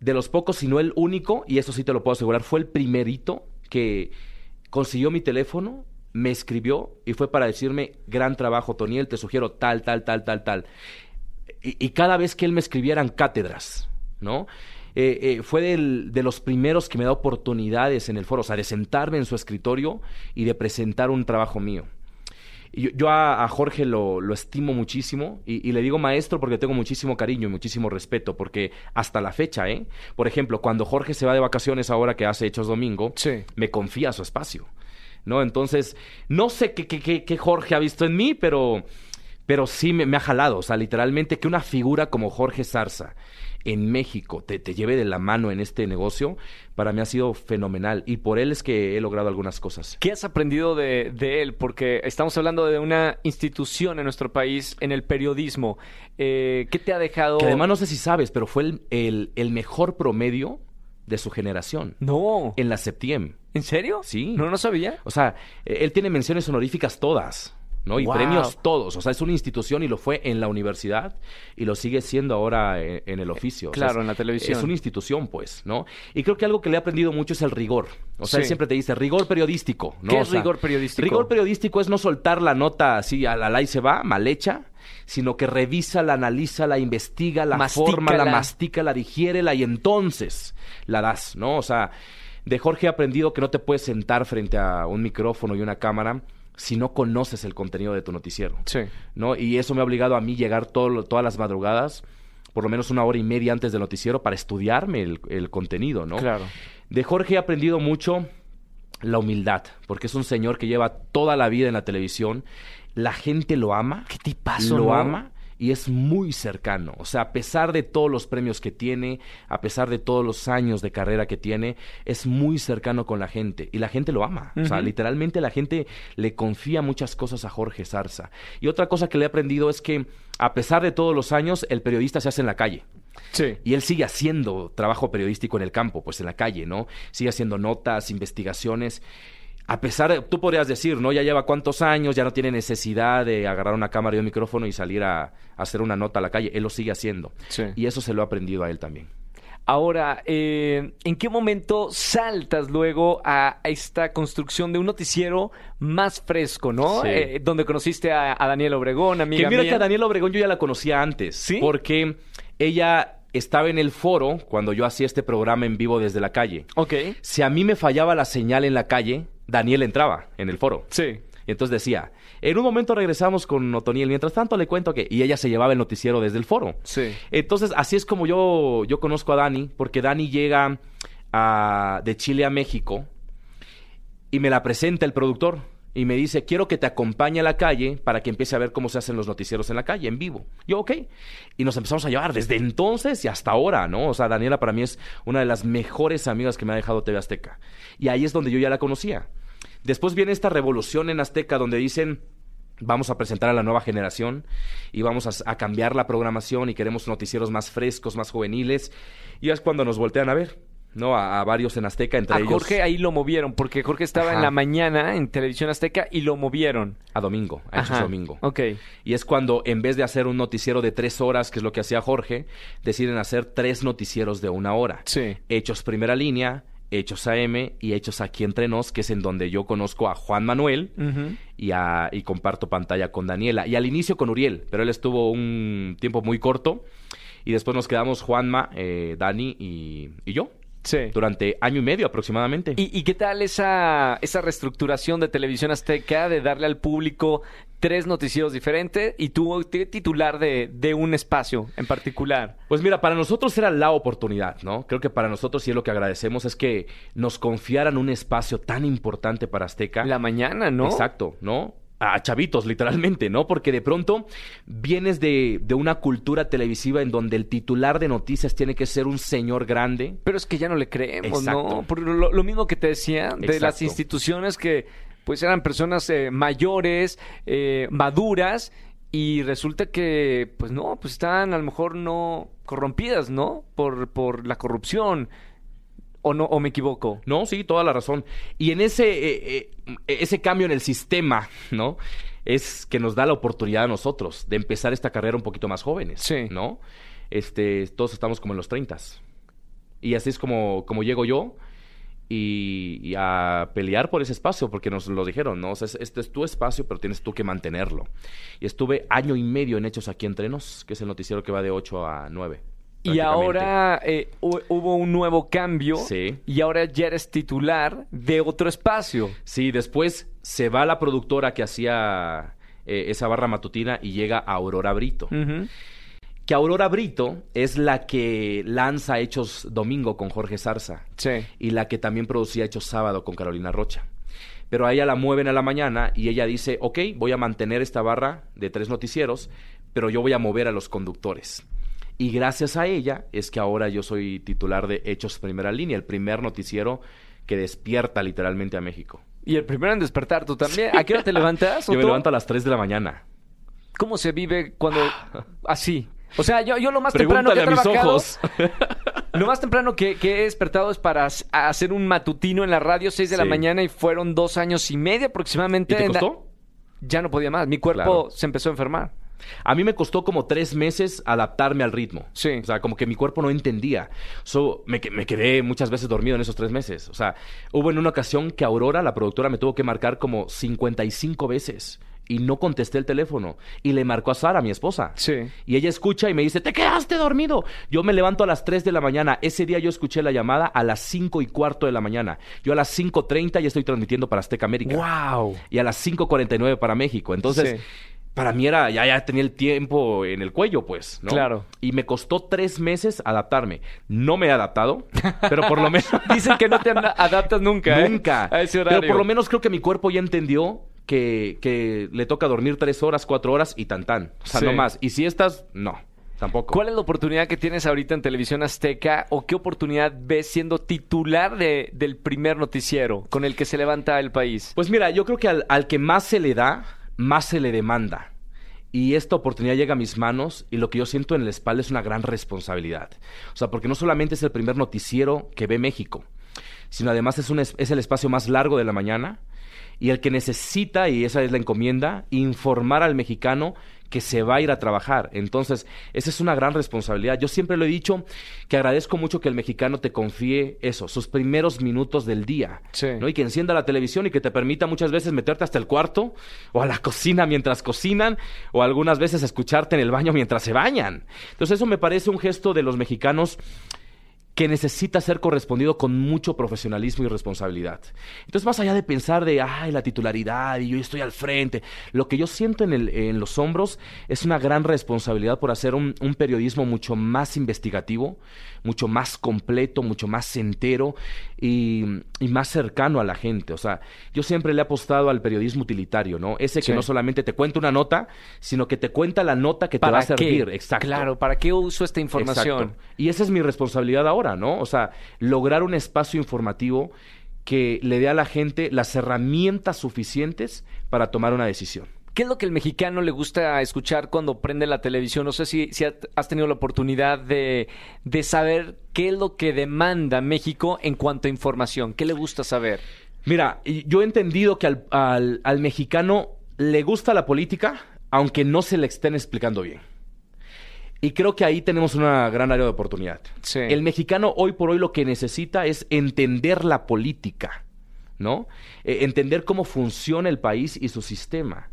de los pocos, si no el único, y eso sí te lo puedo asegurar, fue el primerito que consiguió mi teléfono, me escribió y fue para decirme, gran trabajo, Toniel, te sugiero tal, tal, tal, tal, tal. Y, cada vez que él me escribía eran cátedras, ¿no? Eh, eh, fue de los primeros que me da oportunidades en el foro, o sea, de sentarme en su escritorio y de presentar un trabajo mío. Y yo, yo a, a Jorge lo, lo estimo muchísimo y, y le digo maestro porque tengo muchísimo cariño y muchísimo respeto, porque hasta la fecha, ¿eh? Por ejemplo, cuando Jorge se va de vacaciones ahora que hace Hechos Domingo,
Sí.
me confía su espacio, ¿no? Entonces, no sé qué, qué, qué- qué Jorge ha visto en mí, pero, pero sí me, me ha jalado. O sea, literalmente que una figura como Jorge Zarza en México te, te lleve de la mano en este negocio, para mí ha sido fenomenal. Y por él es que he logrado algunas cosas.
¿Qué has aprendido de, de él? Porque estamos hablando de una institución en nuestro país, en el periodismo. Eh, ¿Qué te ha dejado?
Que además no sé si sabes, pero fue el, el- el mejor promedio de su generación
No.
en la Septiem.
¿En serio?
Sí.
No, no sabía.
O sea, él tiene menciones honoríficas todas. ¿No? Y
Wow.
premios todos. O sea, es una institución y lo fue en la universidad y lo sigue siendo ahora en, en el oficio. O sea,
claro,
es-
en la televisión.
Es una institución, pues, ¿no? Y creo que algo que le he aprendido mucho es el rigor. O sea, él siempre te dice rigor periodístico, ¿no?
¿Qué
O
es
sea,
rigor periodístico?
Rigor periodístico es no soltar la nota así a la, la y se va, mal hecha, sino que revisa, la analiza, la investiga, la forma, la
Mastícala.
mastica, la digiere, y entonces la das, ¿no? O sea, de Jorge he aprendido que no te puedes sentar frente a un micrófono y una cámara si no conoces el contenido de tu noticiero.
Sí.
¿no? Y eso me ha obligado a mí llegar todo todas las madrugadas, por lo menos una hora y media antes del noticiero, para estudiarme el, el contenido, ¿no?
Claro.
De Jorge he aprendido mucho la humildad, porque es un señor que lleva toda la vida en la televisión. La gente lo ama.
Qué tipazo,
Lo
¿no?
ama y es muy cercano. O sea, a pesar de todos los premios que tiene, a pesar de todos los años de carrera que tiene, es muy cercano con la gente y la gente lo ama. O sea, literalmente la gente le confía muchas cosas a Jorge Zarza. Y otra cosa que le he aprendido es que a pesar de todos los años, el periodista se hace en la calle.
Sí.
Y él sigue haciendo trabajo periodístico en el campo, pues en la calle, ¿no? Sigue haciendo notas, investigaciones. A pesar de, tú podrías decir, ¿no? Ya lleva cuántos años, ya no tiene necesidad de agarrar una cámara y un micrófono y salir a, a hacer una nota a la calle. Él lo sigue haciendo.
Sí.
Y eso se lo ha aprendido a él también.
Ahora, eh, ¿en qué momento saltas luego a esta construcción de un noticiero más fresco, no?
Sí.
Eh, donde conociste a, a Daniel Obregón, amiga
Que mira
mía.
que a Daniela Obregón yo ya la conocía antes.
¿Sí?
Porque ella estaba en el foro cuando yo hacía este programa en vivo desde la calle.
Ok.
Si a mí me fallaba la señal en la calle, Daniel entraba en el foro.
Sí.
Y entonces decía, en un momento regresamos con Otoniel, mientras tanto le cuento que... Y ella se llevaba el noticiero desde el foro.
Sí.
Entonces, así es como yo, yo conozco a Dani, porque Dani llega a- de Chile a México y me la presenta el productor y me dice, quiero que te acompañe a la calle para que empiece a ver cómo se hacen los noticieros en la calle, en vivo. Yo, ok. Y nos empezamos a llevar desde entonces y hasta ahora, ¿no? O sea, Daniela para mí es una de las mejores amigas que me ha dejado TV Azteca. Y ahí es donde yo ya la conocía. Después viene esta revolución en Azteca donde dicen, vamos a presentar a la nueva generación y vamos a, a cambiar la programación y queremos noticieros más frescos, más juveniles. Y es cuando nos voltean a ver, ¿no? A, a varios en Azteca, entre
A
ellos
Jorge ahí lo movieron, porque Jorge estaba en la mañana en Televisión Azteca y lo movieron.
a domingo, a Hechos domingo.
Ok.
Y es cuando, en vez de hacer un noticiero de tres horas, que es lo que hacía Jorge, deciden hacer tres noticieros de una hora.
Sí.
Hechos Primera Línea, Hechos AM y Hechos Aquí Entre Nos, que es en donde yo conozco a Juan Manuel y, a- y comparto pantalla con Daniela. Y al inicio con Uriel, pero él estuvo un tiempo muy corto. Y después nos quedamos Juanma, eh, Dani y, y yo,
Sí.
durante año y medio aproximadamente.
¿Y, y qué tal esa, esa reestructuración de Televisión Azteca de darle al público tres noticieros diferentes y tú titular de, de un espacio en particular?
Pues mira, para nosotros era la oportunidad, ¿no? Creo que para nosotros sí es lo que agradecemos es que nos confiaran un espacio tan importante para Azteca.
La mañana, ¿no?
Exacto, ¿no? A chavitos, literalmente, ¿no? Porque de pronto vienes de, de una cultura televisiva en donde el titular de noticias tiene que ser un señor grande.
Pero es que ya no le creemos,
Exacto.
¿no? Por lo, lo mismo que te decía de las instituciones que pues eran personas eh, mayores, eh, maduras y resulta que pues no, pues están a lo mejor no corrompidas, ¿no? Por, por la corrupción. ¿O no o me equivoco?
No, sí, toda la razón. Y en ese, eh, eh, ese cambio en el sistema, ¿no? Es que nos da la oportunidad a nosotros de empezar esta carrera un poquito más jóvenes,
Sí.
¿no? Este, todos estamos como en los 30. Y así es como, como llego yo y, y a pelear por ese espacio, porque nos lo dijeron, ¿no? O sea, es- este es tu espacio, pero tienes tú que mantenerlo. Y estuve año y medio en Hechos aquí entre nos, que es el noticiero que va de 8 a 9.
Y ahora eh, hu- hubo un nuevo cambio
Sí.
y ahora ya eres titular de otro espacio.
Sí, después se va la productora que hacía eh, esa barra matutina y llega a Aurora Brito. Que Aurora Brito es la que lanza Hechos Domingo con Jorge Zarza
Sí.
y la que también producía Hechos Sábado con Carolina Rocha. Pero a ella la mueven a la mañana y ella dice, ok, voy a mantener esta barra de tres noticieros, pero yo voy a mover a los conductores. Y gracias a ella es que ahora yo soy titular de Hechos Primera Línea, el primer noticiero que despierta literalmente a México.
Y el primero en despertar tú también. ¿A qué hora te levantas?
Yo me levanto a las 3 de la mañana.
¿Cómo se vive cuando así? O sea, yo, yo lo más temprano que he
a mis ojos.
Lo más temprano que, que he despertado es para hacer un matutino en la radio, 6 de la mañana, y fueron dos años y medio aproximadamente.
¿Y te
en la-
costó?
Ya no podía más. Mi cuerpo
Claro.
se empezó a enfermar.
A mí me costó como tres meses adaptarme al ritmo.
Sí.
O sea, como que mi cuerpo no entendía. So, me, que- me quedé muchas veces dormido en esos tres meses. O sea, hubo en una ocasión que Aurora, la productora, me tuvo que marcar como 55 veces. Y no contesté el teléfono. Y le marcó a Sara, mi esposa.
Sí.
Y ella escucha y me dice, te quedaste dormido. Yo me levanto a las 3 de la mañana. Ese día yo escuché la llamada a las 5 y cuarto de la mañana. Yo a las 5.30 ya estoy transmitiendo para Azteca América
¡Wow!
y a las 5.49 para México. Entonces,
Sí.
Para mí era, ya, ya tenía el tiempo en el cuello, pues, ¿no?
Claro.
Y me costó tres meses adaptarme. No me he adaptado, pero por lo menos...
Dicen que no te adaptas nunca, ¿eh?
Nunca.
A ese horario.
Pero por lo menos creo que mi cuerpo ya entendió que, que le toca dormir tres horas, cuatro horas y tan tan. O sea,
Sí.
no más. Y si estás, no, tampoco.
¿Cuál es la oportunidad que tienes ahorita en Televisión Azteca o qué oportunidad ves siendo titular de, del primer noticiero con el que se levanta el país?
Pues mira, yo creo que al, al que más se le da, más se le demanda. Y esta oportunidad llega a mis manos y lo que yo siento en la espalda es una gran responsabilidad. O sea, porque no solamente es el primer noticiero que ve México, sino además es, un es, el espacio más largo de la mañana y el que necesita, y esa es la encomienda, informar al mexicano que se va a ir a trabajar. Entonces, esa es una gran responsabilidad. Yo siempre lo he dicho que agradezco mucho que el mexicano te confíe eso, sus primeros minutos del día.
Sí.
¿no? Y que encienda la televisión y que te permita muchas veces meterte hasta el cuarto o a la cocina mientras cocinan o algunas veces escucharte en el baño mientras se bañan. Entonces, eso me parece un gesto de los mexicanos que necesita ser correspondido con mucho profesionalismo y responsabilidad. Entonces, más allá de pensar de, ay, la titularidad y yo estoy al frente, lo que yo siento en, el- en los hombros es una gran responsabilidad por hacer un, un periodismo mucho más investigativo, mucho más completo, mucho más entero y, y más cercano a la gente. O sea, yo siempre le he apostado al periodismo utilitario, ¿no? Ese que
Sí.
no solamente te cuenta una nota, sino que te cuenta la nota que te va a servir.
qué?
Exacto.
Claro, ¿para qué uso esta información?
Exacto. Y esa es mi responsabilidad ahora, ¿no? O sea, lograr un espacio informativo que le dé a la gente las herramientas suficientes para tomar una decisión.
¿Qué es lo que el mexicano le gusta escuchar cuando prende la televisión? No sé si, si has tenido la oportunidad de, de saber qué es lo que demanda México en cuanto a información. ¿Qué le gusta saber?
Mira, yo he entendido que al, al- al mexicano le gusta la política, aunque no se le estén explicando bien. Y creo que ahí tenemos una gran área de oportunidad.
Sí.
El mexicano hoy por hoy lo que necesita es entender la política, ¿no? Eh, entender cómo funciona el país y su sistema.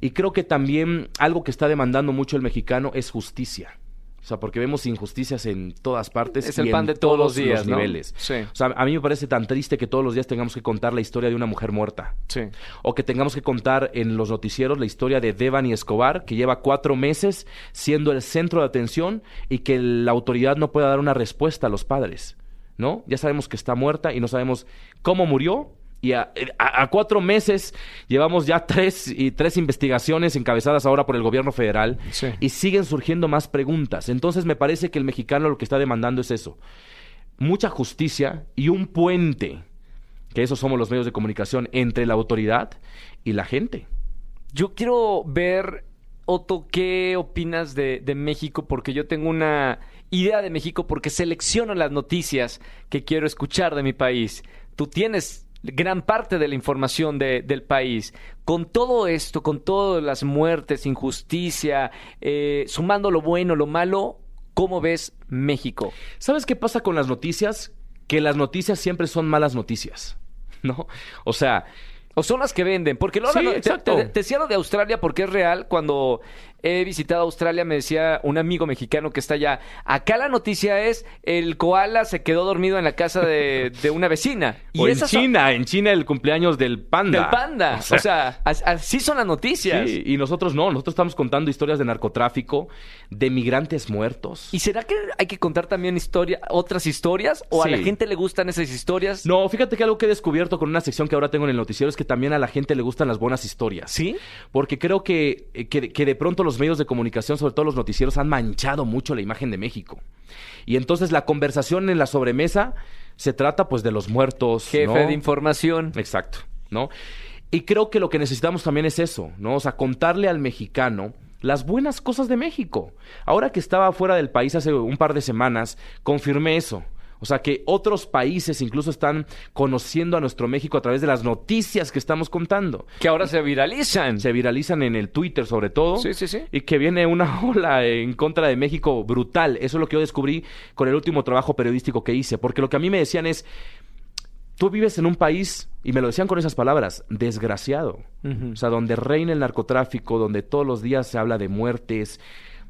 Y creo que también algo que está demandando mucho el mexicano es justicia. O sea, porque vemos injusticias en todas partes.
Es
y
el pan
en
de todos los días, ¿no?
niveles.
Sí.
O sea, a mí me parece tan triste que todos los días tengamos que contar la historia de una mujer muerta.
Sí.
O que tengamos que contar en los noticieros la historia de Devani Escobar, que lleva cuatro meses siendo el centro de atención y que la autoridad no pueda dar una respuesta a los padres. ¿No? Ya sabemos que está muerta y no sabemos cómo murió. Y a, a- a cuatro meses llevamos ya tres, y tres investigaciones encabezadas ahora por el gobierno federal
Sí.
y siguen surgiendo más preguntas. Entonces me parece que el mexicano lo que está demandando es eso. Mucha justicia y un puente, que esos somos los medios de comunicación, entre la autoridad y la gente.
Yo quiero ver, Otto, ¿qué opinas de, de México? Porque yo tengo una idea de México porque selecciono las noticias que quiero escuchar de mi país. Tú tienes gran parte de la información de- del país. Con todo esto, con todas las muertes, injusticia, eh, sumando lo bueno, lo malo, ¿cómo ves México?
¿Sabes qué pasa con las noticias? Que las noticias siempre son malas noticias, ¿no? O sea,
O son las que venden. Porque luego
Sí,
te-. Te, te decía lo de Australia porque es real. Cuando he visitado Australia me decía un amigo mexicano que está allá. Acá la noticia es el koala se quedó dormido en la casa de, de una vecina.
o en
son-
China, en China el cumpleaños del panda.
Del panda. O sea, as- así son las noticias.
Sí, y nosotros no, nosotros estamos contando historias de narcotráfico, de migrantes muertos.
¿Y será que hay que contar también historia, otras historias? ¿O a la gente le gustan esas historias?
No, fíjate que algo que he descubierto con una sección que ahora tengo en el noticiero es que también a la gente le gustan las buenas historias.
¿Sí?
Porque creo que, eh, que, que de pronto los medios de comunicación, sobre todo los noticieros, han manchado mucho la imagen de México. Y entonces la conversación en la sobremesa se trata pues de los muertos.
Jefe
¿no?
de información.
Exacto, ¿no? Y creo que lo que necesitamos también es eso, ¿no? O sea, contarle al mexicano las buenas cosas de México. Ahora que estaba fuera del país hace un par de semanas, confirmé eso. O sea que otros países incluso están conociendo a nuestro México a través de las noticias que estamos contando.
Que ahora se viralizan.
Se viralizan en el Twitter sobre todo.
Sí, sí, sí.
Y que viene una ola en contra de México brutal. Eso es lo que yo descubrí con el último trabajo periodístico que hice. Porque lo que a mí me decían es, tú vives en un país, y me lo decían con esas palabras, desgraciado. O sea, donde reina el narcotráfico, donde todos los días se habla de muertes,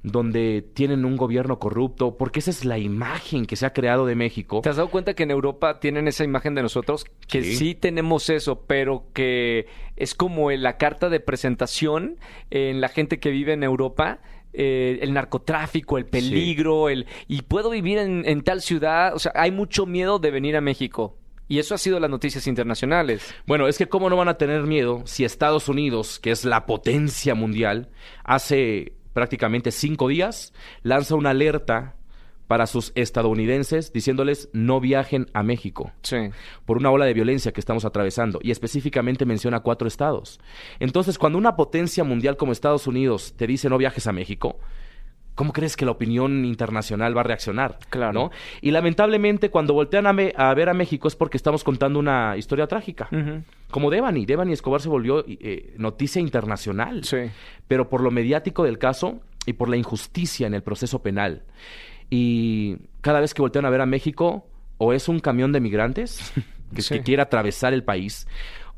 donde tienen un gobierno corrupto, porque esa es la imagen que se ha creado de México.
¿Te has dado cuenta que en Europa tienen esa imagen de nosotros? Que sí, tenemos eso, pero que es como la carta de presentación en la gente que vive en Europa. Eh, el narcotráfico, el peligro, el y puedo vivir en, en tal ciudad, o sea, hay mucho miedo de venir a México. Y eso ha sido las noticias internacionales.
Bueno, es que cómo no van a tener miedo si Estados Unidos, que es la potencia mundial, hace prácticamente cinco días, lanza una alerta para sus estadounidenses diciéndoles no viajen a México
sí.
por una ola de violencia que estamos atravesando y específicamente menciona cuatro estados. Entonces, cuando una potencia mundial como Estados Unidos te dice no viajes a México, ¿cómo crees que la opinión internacional va a reaccionar?
Claro.
¿no? Y lamentablemente cuando voltean a, ver a México es porque estamos contando una historia trágica. Como Devani. Devani Escobar se volvió eh, noticia internacional.
Sí.
Pero por lo mediático del caso y por la injusticia en el proceso penal. Y cada vez que voltean a ver a México, o es un camión de migrantes que, que quiere atravesar el país,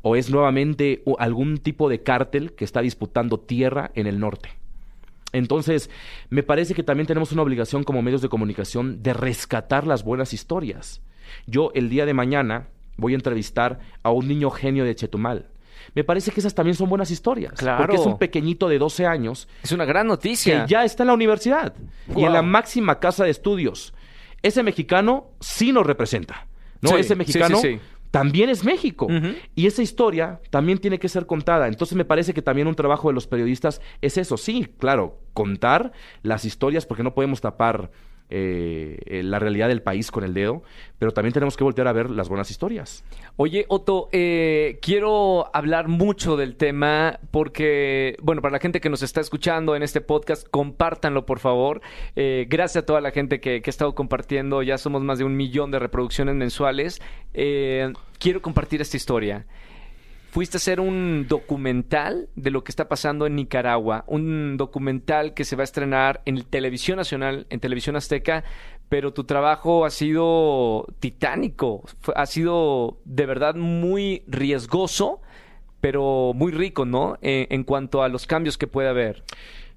o es nuevamente algún tipo de cártel que está disputando tierra en el norte. Entonces, me parece que también tenemos una obligación como medios de comunicación de rescatar las buenas historias. Yo el día de mañana voy a entrevistar a un niño genio de Chetumal. Me parece que esas también son buenas historias.
Claro.
Porque es un pequeñito de 12 años.
Es una gran noticia.
Que ya está en la universidad y en la máxima casa de estudios. Ese mexicano sí nos representa. ¿no? Ese mexicano sí, también es México. Y esa historia también tiene que ser contada. Entonces me parece que también un trabajo de los periodistas es eso. Sí, claro, contar las historias porque no podemos tapar eh, la realidad del país con el dedo, pero también tenemos que voltear a ver las buenas historias.
Oye, Otto, eh, quiero hablar mucho del tema porque, bueno, para la gente que nos está escuchando en este podcast, compártanlo, por favor. Eh, gracias a toda la gente que, que, ha estado compartiendo, ya somos más de un millón de reproducciones mensuales. quiero compartir esta historia fuiste a hacer un documental de lo que está pasando en Nicaragua, un documental que se va a estrenar en Televisión Nacional, en Televisión Azteca, pero tu trabajo ha sido titánico, ha sido de verdad muy riesgoso, pero muy rico, ¿no? En, en cuanto a los cambios que puede haber.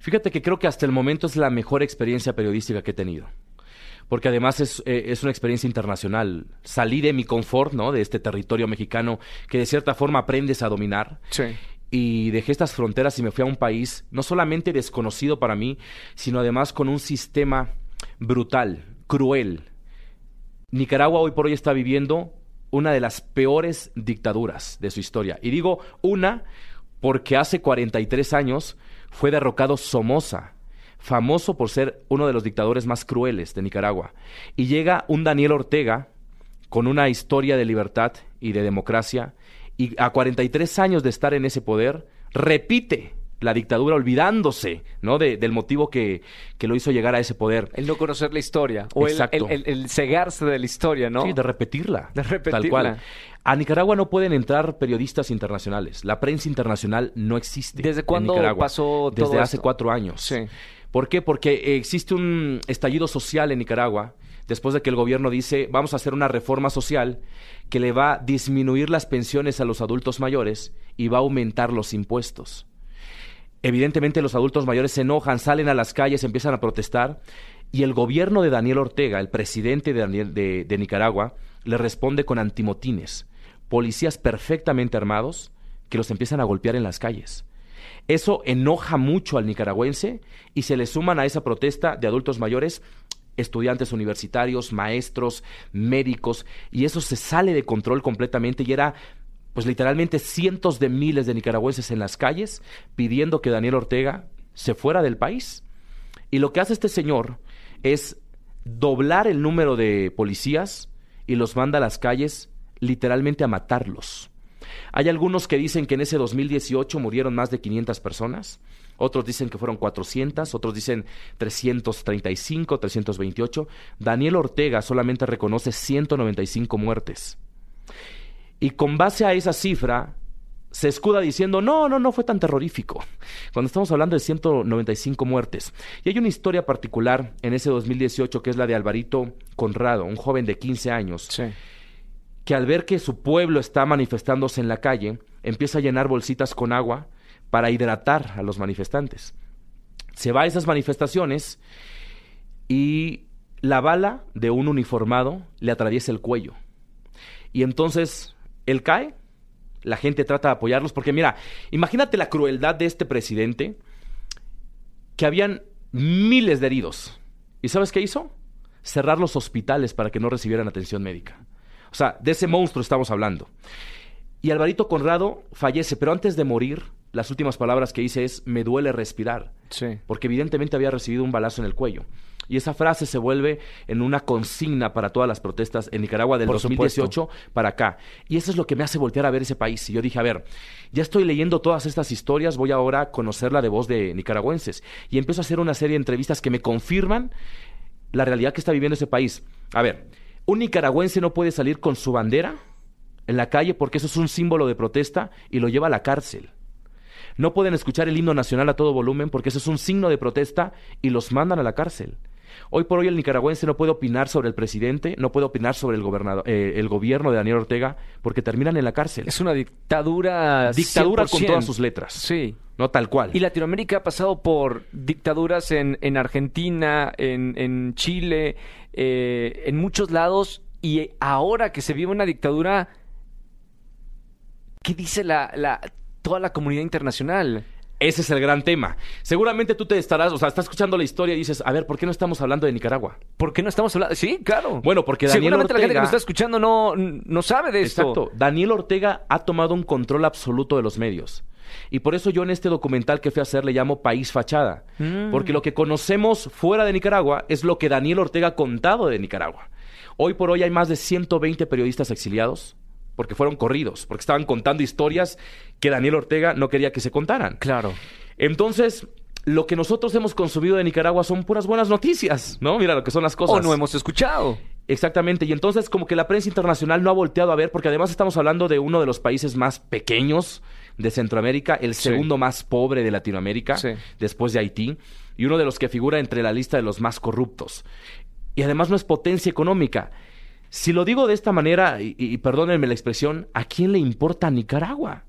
Fíjate que creo que hasta el momento es la mejor experiencia periodística que he tenido porque además es, eh, es, una experiencia internacional. Salí de mi confort, ¿no? De este territorio mexicano que de cierta forma aprendes a dominar.
Sí.
Y dejé estas fronteras y me fui a un país no solamente desconocido para mí, sino además con un sistema brutal, cruel. Nicaragua hoy por hoy está viviendo una de las peores dictaduras de su historia. Y digo una porque hace 43 años fue derrocado Somoza, famoso por ser uno de los dictadores más crueles de Nicaragua. Y llega un Daniel Ortega con una historia de libertad y de democracia, y a 43 años de estar en ese poder, repite la dictadura olvidándose ¿no? del motivo que, que, lo hizo llegar a ese poder.
El no conocer la historia. O el, el, cegarse de la historia, ¿no?
Sí, de repetirla.
De repetirla.
Tal cual. A Nicaragua no pueden entrar periodistas internacionales. La prensa internacional no existe.
¿Desde cuándo pasó
todo Desde hace cuatro años.
Sí.
¿Por qué? Porque existe un estallido social en Nicaragua después de que el gobierno dice vamos a hacer una reforma social que le va a disminuir las pensiones a los adultos mayores y va a aumentar los impuestos. Evidentemente los adultos mayores se enojan, salen a las calles, empiezan a protestar y el gobierno de Daniel Ortega, el presidente de, de Nicaragua, le responde con antimotines, policías perfectamente armados que los empiezan a golpear en las calles. Eso enoja mucho al nicaragüense y se le suman a esa protesta de adultos mayores estudiantes universitarios, maestros, médicos, y eso se sale de control completamente y era pues literalmente cientos de miles de nicaragüenses en las calles pidiendo que Daniel Ortega se fuera del país. Y lo que hace este señor es doblar el número de policías y los manda a las calles literalmente a matarlos. Hay algunos que dicen que en ese 2018 murieron más de 500 personas, otros dicen que fueron 400, otros dicen 335, 328. Daniel Ortega solamente reconoce 195 muertes. Y con base a esa cifra, se escuda diciendo, no, no, no fue tan terrorífico, cuando estamos hablando de 195 muertes. Y hay una historia particular en ese 2018 que es la de Alvarito Conrado, un joven de 15 años, que al ver que su pueblo está manifestándose en la calle, empieza a llenar bolsitas con agua para hidratar a los manifestantes. Se va a esas manifestaciones y la bala de un uniformado le atraviesa el cuello. Y entonces él cae la gente trata de apoyarlos, porque mira, imagínate la crueldad de este presidente, que habían miles de heridos. ¿Y sabes qué hizo? Cerrar los hospitales para que no recibieran atención médica. O sea, de ese monstruo estamos hablando. Y Alvarito Conrado fallece, pero antes de morir, las últimas palabras que hice es, me duele respirar.
Sí.
Porque evidentemente había recibido un balazo en el cuello. Y esa frase se vuelve en una consigna para todas las protestas en Nicaragua del
Por
2018 para acá. Y eso es lo que me hace voltear a ver ese país. Y yo dije, a ver, ya estoy leyendo todas estas historias, voy ahora a conocerla de voz de nicaragüenses. Y empiezo a hacer una serie de entrevistas que me confirman la realidad que está viviendo ese país. A ver, un nicaragüense no puede salir con su bandera en la calle porque eso es un símbolo de protesta y lo lleva a la cárcel. No pueden escuchar el himno nacional a todo volumen porque eso es un signo de protesta y los mandan a la cárcel. Hoy por hoy el nicaragüense no puede opinar sobre el presidente, no puede opinar sobre el gobernador, eh, el gobierno de Daniel Ortega, porque terminan en la cárcel.
Es una dictadura.
Dictadura con
100%.
todas sus letras.
Sí.
No tal cual.
Y Latinoamérica ha pasado por dictaduras en, en Argentina, en, en Chile, eh, en muchos lados. Y ahora que se vive una dictadura, ¿qué dice la, la, toda la comunidad internacional?
Ese es el gran tema. Seguramente tú te estarás, o sea, estás escuchando la historia y dices, a ver, ¿por qué no estamos hablando de Nicaragua?
¿Por qué no estamos hablando? Sí, claro.
Bueno, porque Daniel
Seguramente la gente que nos está escuchando no, no sabe de esto.
Exacto. Daniel Ortega ha tomado un control absoluto de los medios. Y por eso yo en este documental que fui a hacer le llamo País Fachada.
Mm.
Porque lo que conocemos fuera de Nicaragua es lo que Daniel Ortega ha contado de Nicaragua. Hoy por hoy hay más de 120 periodistas exiliados porque fueron corridos, porque estaban contando historias que Daniel Ortega no quería que se contaran.
Claro.
Entonces, lo que nosotros hemos consumido de Nicaragua son puras buenas noticias, ¿no? Mira lo que son las cosas.
O no hemos escuchado.
Exactamente, y entonces como que la prensa internacional no ha volteado a ver, porque además estamos hablando de uno de los países más pequeños de Centroamérica, el
Sí.
segundo más pobre de Latinoamérica,
Sí.
después de Haití, y uno de los que figura entre la lista de los más corruptos. Y además no es potencia económica. Si lo digo de esta manera, y, y perdónenme la expresión, ¿a quién le importa Nicaragua?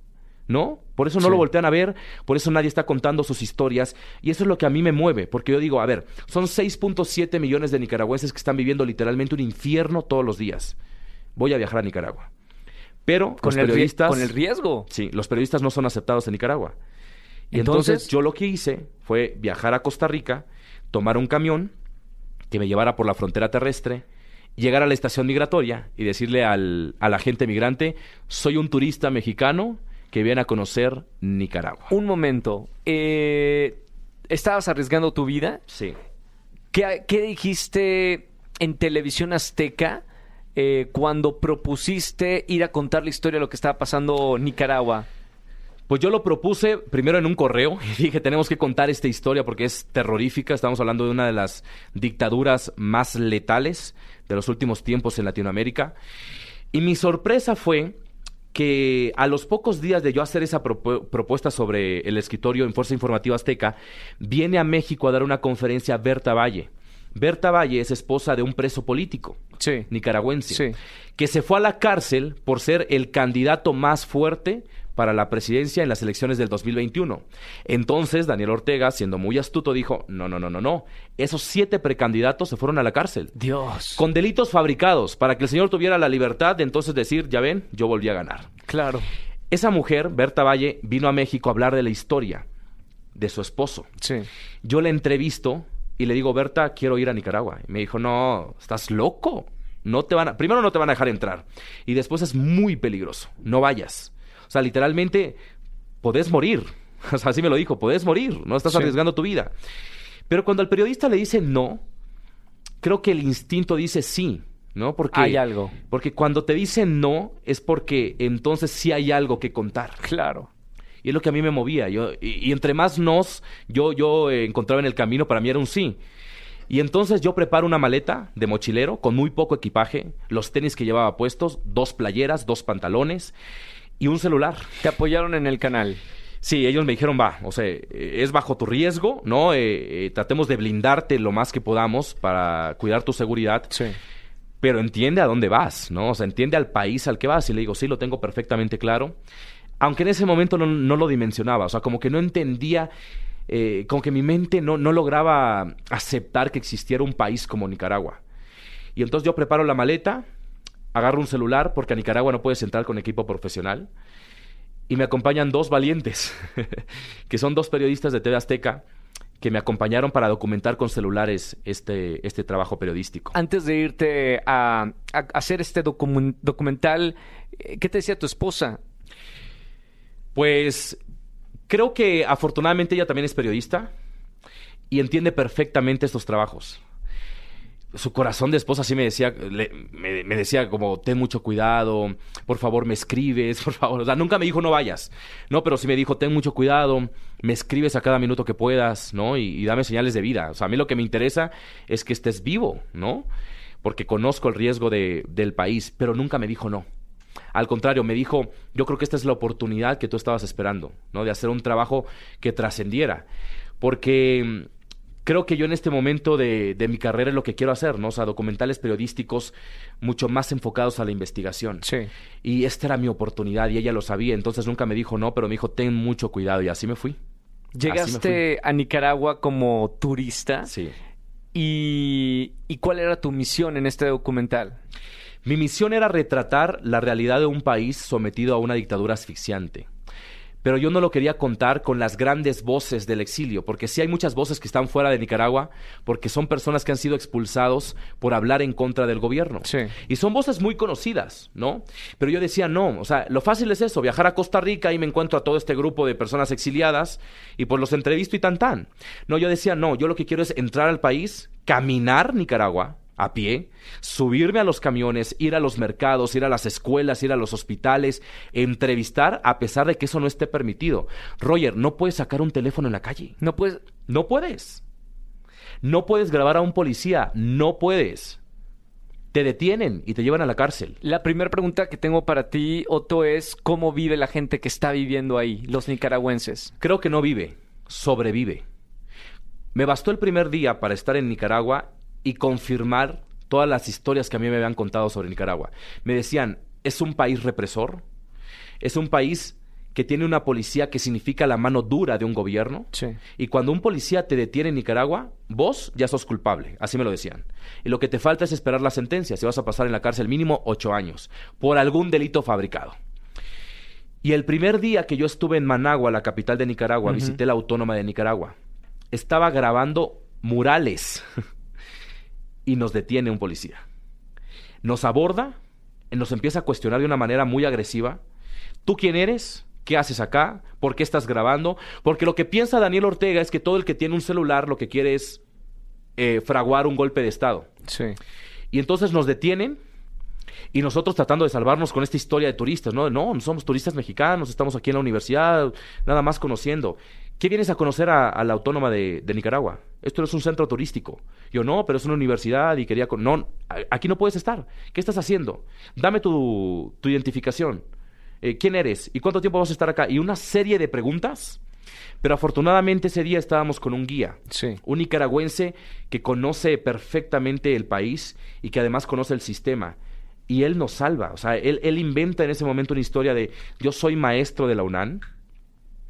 ¿No? Por eso no
Sí.
lo voltean a ver, por eso nadie está contando sus historias, y eso es lo que a mí me mueve, porque yo digo, a ver, son 6.7 millones de nicaragüenses que están viviendo literalmente un infierno todos los días. Voy a viajar a Nicaragua. Pero
Con
los
el, rie-
periodistas...
con el riesgo.
Sí, los periodistas no son aceptados en Nicaragua. Y entonces,
Entonces-
yo lo que hice fue viajar a Costa Rica, tomar un camión que me llevara por la frontera terrestre, llegar a la estación migratoria y decirle al, al agente migrante, soy un turista mexicano que viene a conocer Nicaragua.
Un momento. Eh, ¿Estabas arriesgando tu vida?
Sí.
¿Qué, qué dijiste en televisión azteca eh, cuando propusiste ir a contar la historia de lo que estaba pasando en Nicaragua?
Pues yo lo propuse primero en un correo y dije, tenemos que contar esta historia porque es terrorífica. Estamos hablando de una de las dictaduras más letales de los últimos tiempos en Latinoamérica. Y mi sorpresa fue que a los pocos días de yo hacer esa propu- propuesta sobre el escritorio en Fuerza Informativa Azteca, viene a México a dar una conferencia Berta Valle. Berta Valle es esposa de un preso político
Sí.
nicaragüense,
Sí.
que se fue a la cárcel por ser el candidato más fuerte para la presidencia en las elecciones del 2021. Entonces, Daniel Ortega, siendo muy astuto, dijo, no, no, no, no, no, esos siete precandidatos se fueron a la cárcel.
Dios.
Con delitos fabricados, para que el señor tuviera la libertad de entonces decir, ya ven, yo volví a ganar.
Claro.
Esa mujer, Berta Valle, vino a México a hablar de la historia de su esposo.
Sí.
Yo le entrevisto y le digo, Berta, quiero ir a Nicaragua. Y me dijo, no, estás loco. No te van a... Primero no te van a dejar entrar. Y después es muy peligroso. No vayas. O sea, literalmente, podés morir. O sea, así me lo dijo, podés morir. No estás
Sí.
arriesgando tu vida. Pero cuando al periodista le dice no, creo que el instinto dice sí. ¿no? Porque,
Hay algo.
Porque cuando te dicen no, es porque entonces sí hay algo que contar.
Claro.
Y es lo que a mí me movía. Yo, y, y entre más nos yo, yo eh, encontraba en el camino, para mí era un sí. Y entonces yo preparo una maleta de mochilero con muy poco equipaje, los tenis que llevaba puestos, dos playeras, dos pantalones y un celular.
Te apoyaron en el canal.
Sí, ellos me dijeron, va, o sea, es bajo tu riesgo, ¿no? Eh, eh, tratemos de blindarte lo más que podamos para cuidar tu seguridad.
Sí.
Pero entiende a dónde vas, ¿no? O sea, entiende al país al que vas. Y le digo, sí, lo tengo perfectamente claro. Aunque en ese momento no, no lo dimensionaba, o sea, como que no entendía, eh, como que mi mente no, no lograba aceptar que existiera un país como Nicaragua. Y entonces yo preparo la maleta, agarro un celular, porque a Nicaragua no puedes entrar con equipo profesional, y me acompañan dos valientes, que son dos periodistas de TV Azteca, que me acompañaron para documentar con celulares este, este trabajo periodístico.
Antes de irte a, a hacer este documen- documental, ¿qué te decía tu esposa?
Pues creo que afortunadamente ella también es periodista y entiende perfectamente estos trabajos. Su corazón de esposa sí me decía, le- me, decía como, ten mucho cuidado, por favor me escribes, por favor. O sea, nunca me dijo no vayas, ¿no? Pero sí me dijo, ten mucho cuidado, me escribes a cada minuto que puedas, ¿no? Y, y dame señales de vida. O sea, a mí lo que me interesa es que estés vivo, ¿no? Porque conozco el riesgo de- del país, pero nunca me dijo no. Al contrario, me dijo, yo creo que esta es la oportunidad que tú estabas esperando, ¿no? De hacer un trabajo que trascendiera. Porque creo que yo en este momento de, de mi carrera es lo que quiero hacer, ¿no? O sea, documentales periodísticos mucho más enfocados a la investigación.
Sí.
Y esta era mi oportunidad y ella lo sabía, entonces nunca me dijo no, pero me dijo, ten mucho cuidado y así me fui.
Llegaste a Nicaragua como turista
Sí.
y, y ¿cuál era tu misión en este documental?
Mi misión era retratar la realidad de un país sometido a una dictadura asfixiante. Pero yo no lo quería contar con las grandes voces del exilio, porque sí hay muchas voces que están fuera de Nicaragua, porque son personas que han sido expulsados por hablar en contra del gobierno.
Sí.
Y son voces muy conocidas, ¿no? Pero yo decía, no, o sea, lo fácil es eso, viajar a Costa Rica y me encuentro a todo este grupo de personas exiliadas y pues los entrevisto y tan tan. No, yo decía, no, yo lo que quiero es entrar al país, caminar Nicaragua a pie, subirme a los camiones, ir a los mercados, ir a las escuelas, ir a los hospitales, entrevistar a pesar de que eso no esté permitido. Roger, no puedes sacar un teléfono en la calle.
No puedes...
No puedes. No puedes grabar a un policía. No puedes. Te detienen y te llevan a la cárcel.
La primera pregunta que tengo para ti, Otto, es ¿cómo vive la gente que está viviendo ahí, los nicaragüenses?
Creo que no vive, sobrevive. Me bastó el primer día para estar en Nicaragua y confirmar todas las historias que a mí me habían contado sobre Nicaragua. Me decían, es un país represor, es un país que tiene una policía que significa la mano dura de un gobierno.
Sí.
Y cuando un policía te detiene en Nicaragua, vos ya sos culpable, así me lo decían. Y lo que te falta es esperar la sentencia, si vas a pasar en la cárcel mínimo ocho años, por algún delito fabricado. Y el primer día que yo estuve en Managua, la capital de Nicaragua, visité la Autónoma de Nicaragua, estaba grabando murales y nos detiene un policía. Nos aborda, nos empieza a cuestionar de una manera muy agresiva. ¿Tú quién eres? ¿Qué haces acá? ¿Por qué estás grabando? Porque lo que piensa Daniel Ortega es que todo el que tiene un celular lo que quiere es eh, fraguar un golpe de Estado.
Sí.
Y entonces nos detienen y nosotros tratando de salvarnos con esta historia de turistas, ¿no? No, no somos turistas mexicanos, estamos aquí en la universidad, nada más conociendo. ¿Qué vienes a conocer a, a la Autónoma de, de Nicaragua? Esto no es un centro turístico. Yo, no, pero es una universidad y quería... con- No, aquí no puedes estar. ¿Qué estás haciendo? Dame tu, tu identificación. Eh, ¿Quién eres? ¿Y cuánto tiempo vas a estar acá? Y una serie de preguntas. Pero afortunadamente ese día estábamos con un guía
Sí.
un nicaragüense que conoce perfectamente el país y que además conoce el sistema. Y él nos salva. O sea, él, él inventa en ese momento una historia de yo soy maestro de la UNAM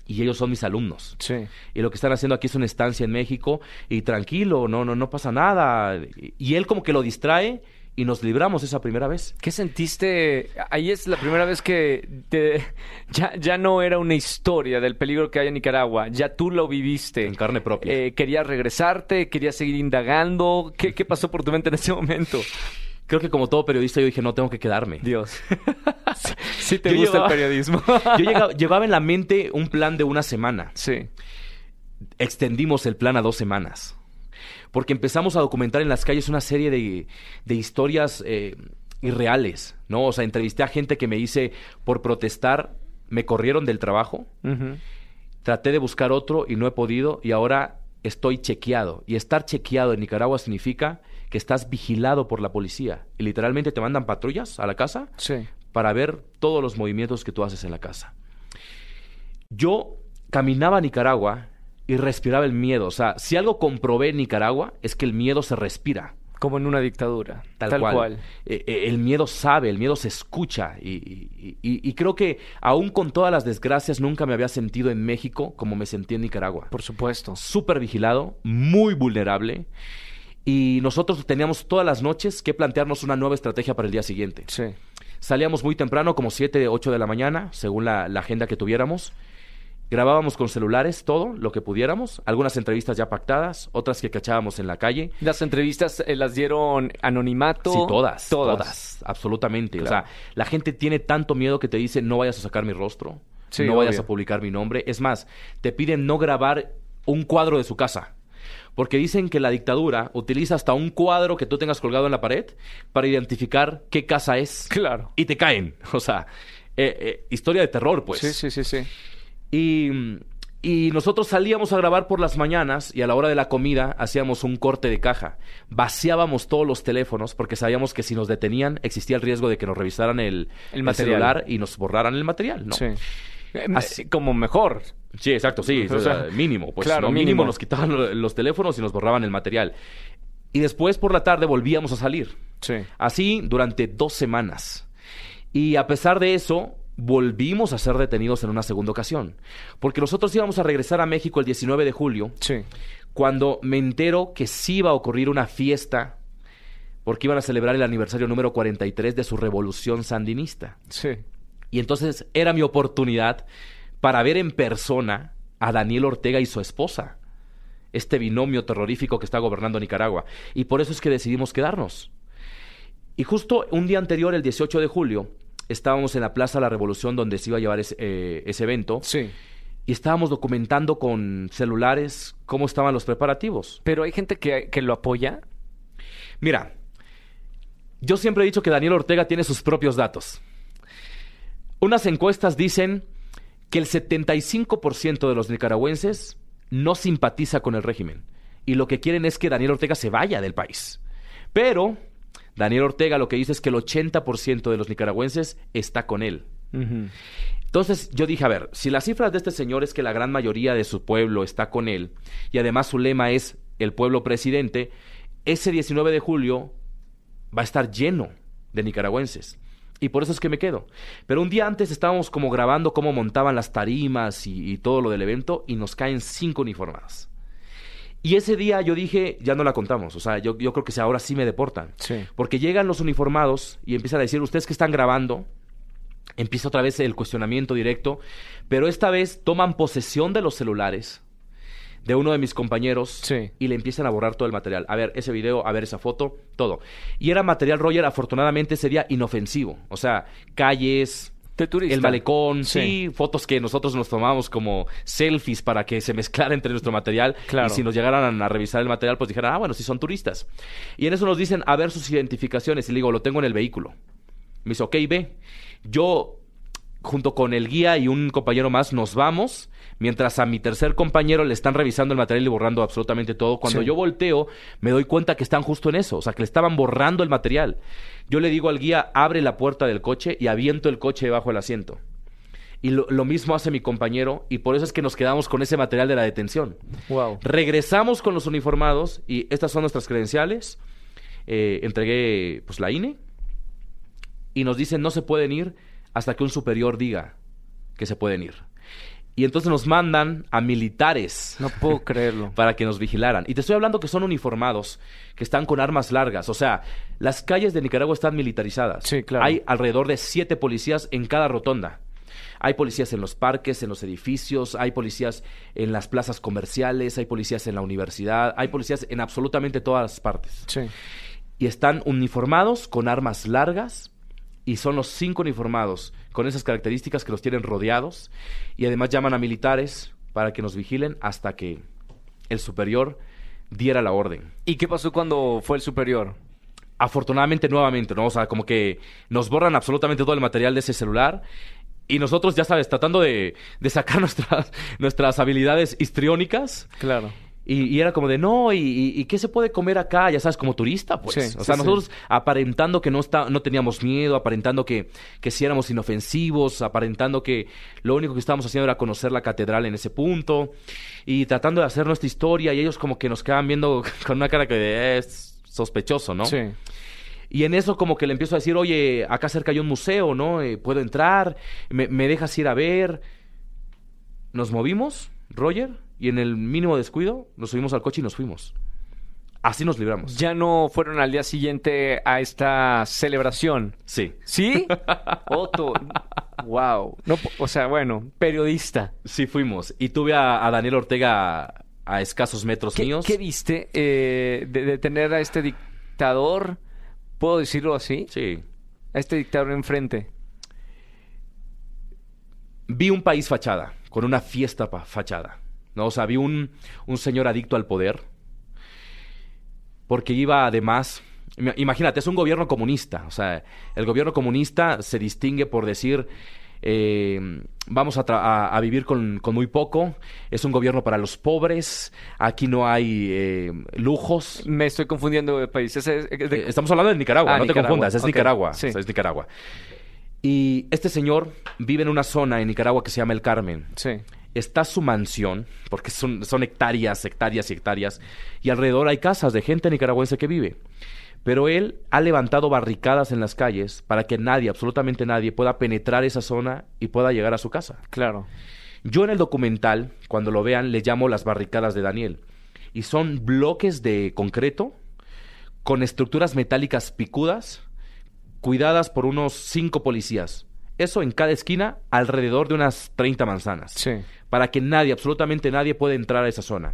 y ellos son mis alumnos.
Sí.
Y lo que están haciendo aquí es una estancia en México y tranquilo, no, no, no pasa nada. Y- él como que lo distrae y nos libramos esa primera vez.
¿Qué sentiste? Ahí es la primera vez que te- ya, ya no era una historia del peligro que hay en Nicaragua, ya tú lo viviste.
En carne propia.
Eh, ¿Querías regresarte? ¿Querías seguir indagando? ¿Qué, qué pasó por tu mente en ese momento?
Creo que como todo periodista yo dije, no, tengo que quedarme.
Dios. sí, sí te
Yo
gusta
llevaba-
el periodismo.
Yo llegaba- llevaba en la mente un plan de una semana.
sí.
extendimos el plan a dos semanas. porque empezamos a documentar en las calles una serie de, de historias eh, irreales, ¿no? O sea, entrevisté a gente que me dice, por protestar, me corrieron del trabajo, traté de buscar otro y no he podido, y ahora estoy chequeado. Y estar chequeado en Nicaragua significa que estás vigilado por la policía. Y literalmente te mandan patrullas a la casa
Sí.
para ver todos los movimientos que tú haces en la casa. Yo caminaba a Nicaragua y respiraba el miedo. O sea, si algo comprobé en Nicaragua es que el miedo se respira.
Como en una dictadura.
Tal, cual. Eh, eh, el miedo sabe, el miedo se escucha. Y, y- y- y creo que aún con todas las desgracias nunca me había sentido en México como me sentí en Nicaragua.
Por supuesto.
Súper vigilado, muy vulnerable. Y nosotros teníamos todas las noches que plantearnos una nueva estrategia para el día siguiente.
Sí.
Salíamos muy temprano, como 7, 8 de la mañana, según la, la agenda que tuviéramos. Grabábamos con celulares todo lo que pudiéramos, algunas entrevistas ya pactadas, otras que cachábamos en la calle.
Las entrevistas eh, las dieron anonimato.
Sí, todas,
Todas.
todas, absolutamente.
Claro.
O sea, la gente tiene tanto miedo que te dice no vayas a sacar mi rostro,
Sí,
no vayas a publicar mi nombre. Es más, te piden no grabar un cuadro de su casa. Porque dicen que la dictadura utiliza hasta un cuadro que tú tengas colgado en la pared para identificar qué casa es.
Claro.
Y te caen. O sea, eh, eh, historia de terror, pues.
Sí, sí, sí, sí.
Y, y nosotros salíamos a grabar por las mañanas y a la hora de la comida hacíamos un corte de caja. Vaciábamos todos los teléfonos porque sabíamos que si nos detenían existía el riesgo de que nos revisaran el,
El
el
material.
celular y nos borraran el material, ¿no?
Sí. Eh,
Así-
Como mejor.
Sí, exacto, sí,
O sea,
mínimo, pues
claro,
¿no? mínimo.
mínimo.
nos quitaban lo- los teléfonos y nos borraban el material. Y después por la tarde volvíamos a salir.
Sí.
Así durante dos semanas. Y a pesar de eso, volvimos a ser detenidos en una segunda ocasión. Porque nosotros íbamos a regresar a México el 19 de julio,
Sí.
cuando me entero que sí iba a ocurrir una fiesta, porque iban a celebrar el aniversario número 43 de su revolución sandinista.
Sí.
Y entonces era mi oportunidad para ver en persona a Daniel Ortega y su esposa, este binomio terrorífico que está gobernando Nicaragua. Y por eso es que decidimos quedarnos. Y justo un día anterior, el 18 de julio, estábamos en la Plaza de la Revolución donde se iba a llevar ese, eh, ese evento
Sí.
y estábamos documentando con celulares cómo estaban los preparativos.
Pero hay gente que, que lo apoya.
Mira, yo siempre he dicho que Daniel Ortega tiene sus propios datos. Unas encuestas dicen que el 75% de los nicaragüenses no simpatiza con el régimen y lo que quieren es que Daniel Ortega se vaya del país. Pero Daniel Ortega lo que dice es que el 80% de los nicaragüenses está con él. Entonces yo dije, a ver, si las cifras de este señor es que la gran mayoría de su pueblo está con él y además su lema es el pueblo presidente, ese 19 de julio va a estar lleno de nicaragüenses. Y por eso es que me quedo. Pero un día antes estábamos como grabando cómo montaban las tarimas y, y todo lo del evento y nos caen cinco uniformadas. Y ese día yo dije, ya no la contamos. O sea, yo, yo creo que si ahora sí me deportan.
Sí.
Porque llegan los uniformados y empiezan a decir, ustedes que están grabando, empieza otra vez el cuestionamiento directo, pero esta vez toman posesión de los celulares de uno de mis compañeros
Sí.
y le empiezan a borrar todo el material. A ver ese video, a ver esa foto, todo. Y era material, Roger, afortunadamente ese día inofensivo. O sea, calles, el malecón, sí.
Sí.
fotos que nosotros nos tomamos como selfies para que se mezclara entre nuestro material.
Claro.
Y si nos llegaran a revisar el material, pues dijeran, ah, bueno, sí son turistas. Y en eso nos dicen, a ver sus identificaciones. Y le digo, lo tengo en el vehículo. Me dice, ok, ve. Yo, junto con el guía y un compañero más, nos vamos. Mientras a mi tercer compañero le están revisando el material y borrando absolutamente todo. Cuando
Sí.
yo volteo, me doy cuenta que están justo en eso. O sea, que le estaban borrando el material. Yo le digo al guía, abre la puerta del coche y aviento el coche debajo del asiento. Y lo, lo mismo hace mi compañero y por eso es que nos quedamos con ese material de la detención.
Wow.
Regresamos con los uniformados y estas son nuestras credenciales. Eh, entregué pues la INE y nos dicen no se pueden ir hasta que un superior diga que se pueden ir. Y entonces nos mandan a militares
No puedo creerlo.
para que nos vigilaran. Y te estoy hablando que son uniformados, que están con armas largas. O sea, las calles de Nicaragua están militarizadas.
Sí, claro.
Hay alrededor de siete policías en cada rotonda. Hay policías en los parques, en los edificios, hay policías en las plazas comerciales, hay policías en la universidad, hay policías en absolutamente todas las partes.
Sí.
Y están uniformados con armas largas y son los cinco uniformados con esas características que los tienen rodeados y además llaman a militares para que nos vigilen hasta que el superior diera la orden.
¿Y qué pasó cuando fue el superior?
Afortunadamente, nuevamente, ¿no? O sea, como que nos borran absolutamente todo el material de ese celular. Y nosotros, ya sabes, tratando de, de sacar nuestras, nuestras habilidades histriónicas.
Claro.
Y, y era como de, no, y, qué se puede comer acá? Ya sabes, como turista, pues.
Sí,
o sea,
sí,
nosotros aparentando que no, está, no teníamos miedo, aparentando que, que sí éramos inofensivos, aparentando que lo único que estábamos haciendo era conocer la catedral en ese punto, y tratando de hacer nuestra historia, y ellos como que nos quedaban viendo con una cara que de, es sospechoso, ¿no?
Sí.
Y en eso como que le empiezo a decir, oye, acá cerca hay un museo, ¿no? Eh, ¿Puedo entrar? ¿Me, me dejas ir a ver? Nos movimos, Roger, y en el mínimo descuido nos subimos al coche y nos fuimos. Así nos libramos.
Ya no fueron al día siguiente a esta celebración.
Sí.
¿Sí? Otto. Wow. No, o sea, bueno, periodista.
Sí fuimos. Y tuve a, a Daniel Ortega a, a escasos metros
¿Qué,
míos.
qué viste eh, de, de tener a este dictador, puedo decirlo así,
Sí.
a este dictador enfrente?
Vi un país fachada, con una fiesta pa- fachada. ¿No? O sea, vi un, un señor adicto al poder. Porque iba además. ima- Imagínate, es un gobierno comunista. O sea, el gobierno comunista se distingue por decir. eh, vamos a, tra- a- a vivir con, con muy poco. Es un gobierno para los pobres. Aquí no hay eh, lujos.
Me estoy confundiendo de es- de-
Eh, Estamos hablando de Nicaragua,
Ah,
no
Nicaragua,
te confundas, es Nicaragua.
sí.
o sea, es Nicaragua. Y este señor vive en una zona en Nicaragua que se llama El Carmen.
Sí.
Está su mansión, porque son, son hectáreas, hectáreas y hectáreas, y alrededor hay casas de gente nicaragüense que vive. Pero él ha levantado barricadas en las calles para que nadie, absolutamente nadie, pueda penetrar esa zona y pueda llegar a su casa.
Claro.
Yo en el documental, cuando lo vean, le llamo las barricadas de Daniel. Y son bloques de concreto con estructuras metálicas picudas, cuidadas por unos cinco policías. Eso en cada esquina, alrededor de unas 30 manzanas.
Sí.
Para que nadie, absolutamente nadie, pueda entrar a esa zona.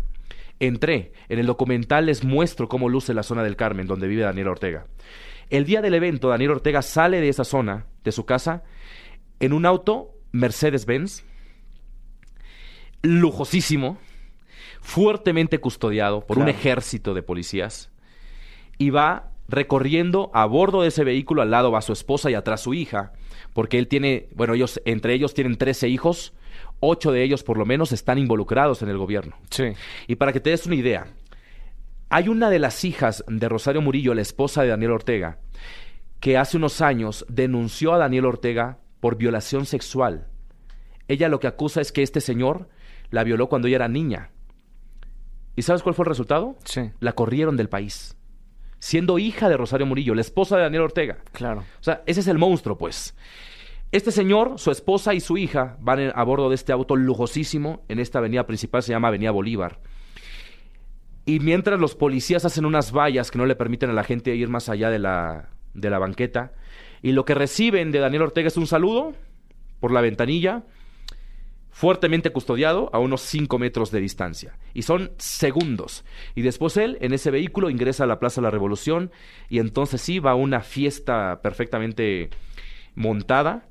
Entré. En el documental les muestro cómo luce la zona del Carmen, donde vive Daniel Ortega. El día del evento, Daniel Ortega sale de esa zona, de su casa, en un auto Mercedes-Benz, lujosísimo, fuertemente custodiado por un ejército de policías, y va recorriendo a bordo de ese vehículo, al lado va su esposa y atrás su hija, porque él tiene, bueno, ellos, entre ellos tienen 13 hijos, ocho de ellos por lo menos están involucrados en el gobierno.
Sí.
Y para que te des una idea, hay una de las hijas de Rosario Murillo, la esposa de Daniel Ortega, que hace unos años denunció a Daniel Ortega por violación sexual. Ella lo que acusa es que este señor la violó cuando ella era niña. ¿Y sabes cuál fue el resultado?
Sí.
La corrieron del país. Siendo hija de Rosario Murillo, la esposa de Daniel Ortega.
Claro.
O sea, ese es el monstruo, pues. Este señor, su esposa y su hija van en- a bordo de este auto lujosísimo en esta avenida principal, se llama Avenida Bolívar. Y mientras los policías hacen unas vallas que no le permiten a la gente ir más allá de la, de la banqueta, y lo que reciben de Daniel Ortega es un saludo por la ventanilla, fuertemente custodiado a unos 5 metros de distancia. Y son segundos. Y después él, en ese vehículo, ingresa a la Plaza de la Revolución y entonces sí va a una fiesta perfectamente montada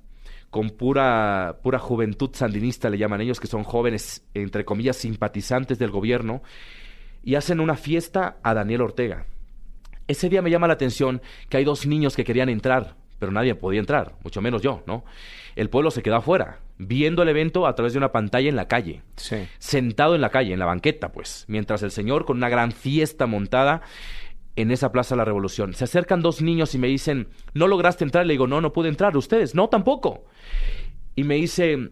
con pura, pura juventud sandinista, le llaman ellos, que son jóvenes, entre comillas, simpatizantes del gobierno, y hacen una fiesta a Daniel Ortega. Ese día me llama la atención que hay dos niños que querían entrar, pero nadie podía entrar, mucho menos yo, ¿no? El pueblo se quedó afuera, viendo el evento a través de una pantalla en la calle,
Sí.
sentado en la calle, en la banqueta, pues, mientras el señor con una gran fiesta montada en esa Plaza de la Revolución. Se acercan dos niños y me dicen, ¿no lograste entrar? Le digo, no, no pude entrar. ¿Ustedes? No, tampoco. Y me dice,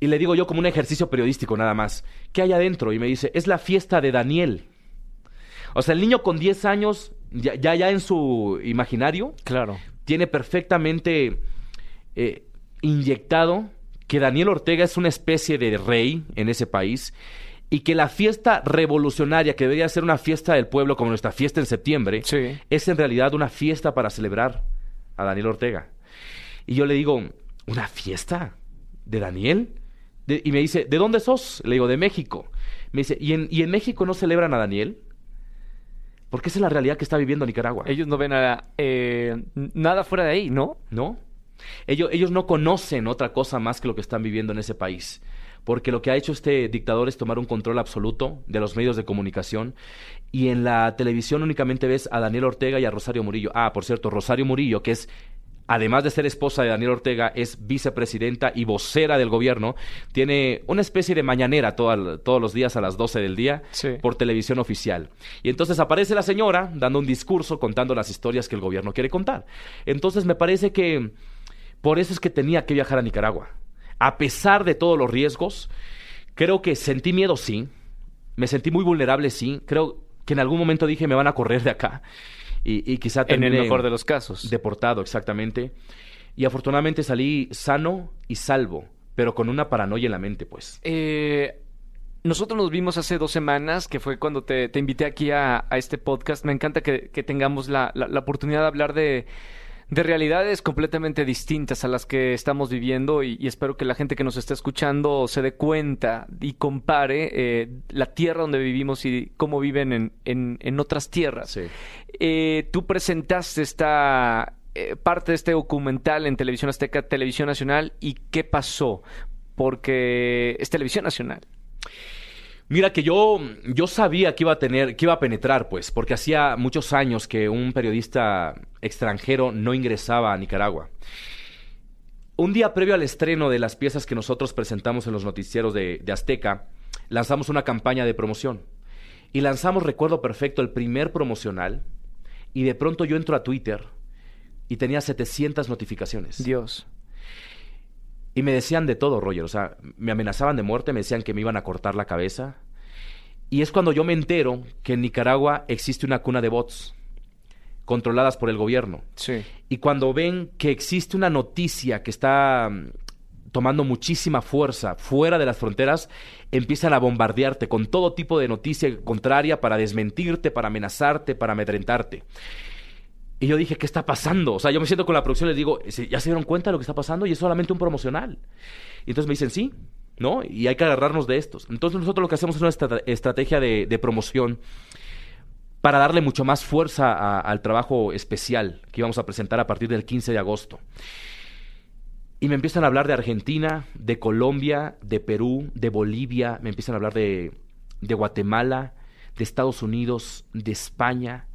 y le digo yo como un ejercicio periodístico nada más, ¿qué hay adentro? Y me dice, es la fiesta de Daniel. O sea, el niño con 10 años, ya, ya, ya en su imaginario,
Claro.
Tiene perfectamente eh, inyectado que Daniel Ortega es una especie de rey en ese país y que la fiesta revolucionaria, que debería ser una fiesta del pueblo como nuestra fiesta en septiembre,
Sí.
es en realidad una fiesta para celebrar a Daniel Ortega. Y yo le digo, ¿una fiesta de Daniel? De- y me dice, ¿de dónde sos? Le digo, de México. Me dice, ¿y en, ¿y en México no celebran a Daniel? Porque esa es la realidad que está viviendo Nicaragua.
Ellos no ven a, eh, nada fuera de ahí, ¿no?
¿No? Ellos, ellos no conocen otra cosa más que lo que están viviendo en ese país porque lo que ha hecho este dictador es tomar un control absoluto de los medios de comunicación y en la televisión únicamente ves a Daniel Ortega y a Rosario Murillo. Ah, por cierto, Rosario Murillo, que es además de ser esposa de Daniel Ortega, es vicepresidenta y vocera del gobierno. Tiene una especie de mañanera todos los días a las 12 del día por televisión oficial. Y entonces aparece la señora dando un discurso contando las historias que el gobierno quiere contar. Entonces me parece que por eso es que tenía que viajar a Nicaragua. A pesar de todos los riesgos, creo que sentí miedo, sí. Me sentí muy vulnerable, sí. Creo que en algún momento dije, me van a correr de acá. Y, y quizá
En el mejor de los casos.
Deportado, exactamente. Y afortunadamente salí sano y salvo, pero con una paranoia en la mente, pues.
Eh, nosotros nos vimos hace dos semanas, que fue cuando te, invité aquí a, este podcast. Me encanta que, tengamos la, oportunidad de hablar de, de realidades completamente distintas a las que estamos viviendo y, espero que la gente que nos está escuchando se dé cuenta y compare eh, la tierra donde vivimos y cómo viven en, en, otras tierras. Eh, tú presentaste esta eh, parte de este documental en Televisión Azteca, Televisión Nacional y qué pasó, porque es Televisión Nacional.
Mira que yo, yo sabía que iba a tener, que iba a penetrar, pues, porque hacía muchos años que un periodista extranjero no ingresaba a Nicaragua. Un día previo al estreno de las piezas que nosotros presentamos en los noticieros de, de Azteca, lanzamos una campaña de promoción. Y lanzamos, recuerdo perfecto, el primer promocional. Y de pronto yo entro a Twitter y tenía 700 notificaciones.
Dios.
Y me decían de todo, Roger. O sea, me amenazaban de muerte, me decían que me iban a cortar la cabeza. Y es cuando yo me entero que en Nicaragua existe una cuna de bots controladas por el gobierno.
Sí.
Y cuando ven que existe una noticia que está mm, tomando muchísima fuerza fuera de las fronteras, empiezan a bombardearte con todo tipo de noticia contraria para desmentirte, para amenazarte, para amedrentarte. Y yo dije, ¿qué está pasando? O sea, yo me siento con la producción y les digo, ¿ya se dieron cuenta de lo que está pasando? Y es solamente un promocional. Y entonces me dicen, sí, ¿no? Y hay que agarrarnos de estos. Entonces nosotros lo que hacemos es una estrategia de, promoción para darle mucho más fuerza al trabajo especial que íbamos a presentar a partir del 15 de agosto. Y me empiezan a hablar de Argentina, de Colombia, de Perú, de Bolivia, me empiezan a hablar de, de Guatemala, de Estados Unidos, de España,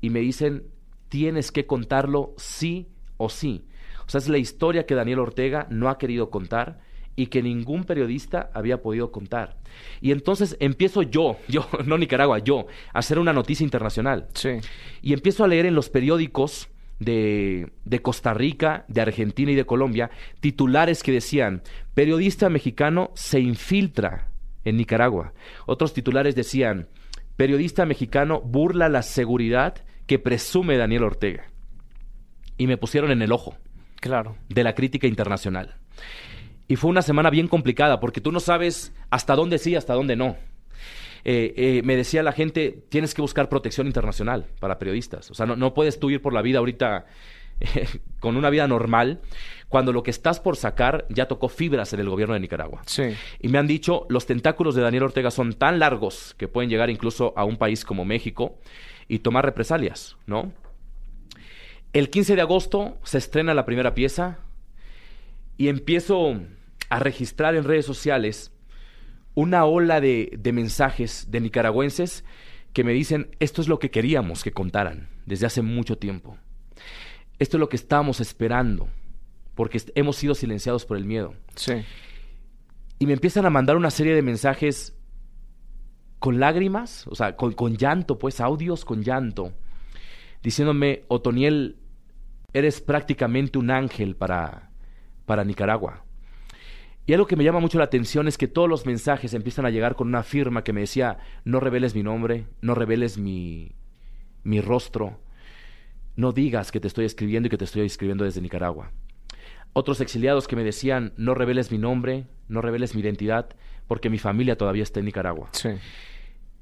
y me dicen, tienes que contarlo sí o sí. O sea, es la historia que Daniel Ortega no ha querido contar y que ningún periodista había podido contar. Y entonces empiezo yo, yo, no Nicaragua, yo, a hacer una noticia internacional.
Sí.
Y empiezo a leer en los periódicos de, de, Costa Rica, de Argentina y de Colombia, titulares que decían, periodista mexicano se infiltra en Nicaragua. Otros titulares decían, periodista mexicano burla la seguridad que presume Daniel Ortega. Y me pusieron en el ojo.
Claro.
De la crítica internacional. Y fue una semana bien complicada porque tú no sabes hasta dónde sí, hasta dónde no. Eh, eh, me decía la gente, tienes que buscar protección internacional para periodistas. O sea, no, no puedes tú ir por la vida ahorita con una vida normal cuando lo que estás por sacar ya tocó fibras en el gobierno de Nicaragua.
Sí.
Y me han dicho, los tentáculos de Daniel Ortega son tan largos que pueden llegar incluso a un país como México y tomar represalias, ¿no? El 15 de agosto se estrena la primera pieza y empiezo a registrar en redes sociales una ola de, de mensajes de nicaragüenses que me dicen, esto es lo que queríamos que contaran desde hace mucho tiempo. Esto es lo que estábamos esperando, porque hemos sido silenciados por el miedo.
Sí.
Y me empiezan a mandar una serie de mensajes con lágrimas, o sea, con, llanto, pues audios con llanto, diciéndome, Otoniel, eres prácticamente un ángel para, para Nicaragua. Y algo que me llama mucho la atención es que todos los mensajes empiezan a llegar con una firma que me decía, no reveles mi nombre, no reveles mi, mi rostro, no digas que te estoy escribiendo y que te estoy escribiendo desde Nicaragua. Otros exiliados que me decían, no reveles mi nombre, no reveles mi identidad, porque mi familia todavía está en Nicaragua.
Sí.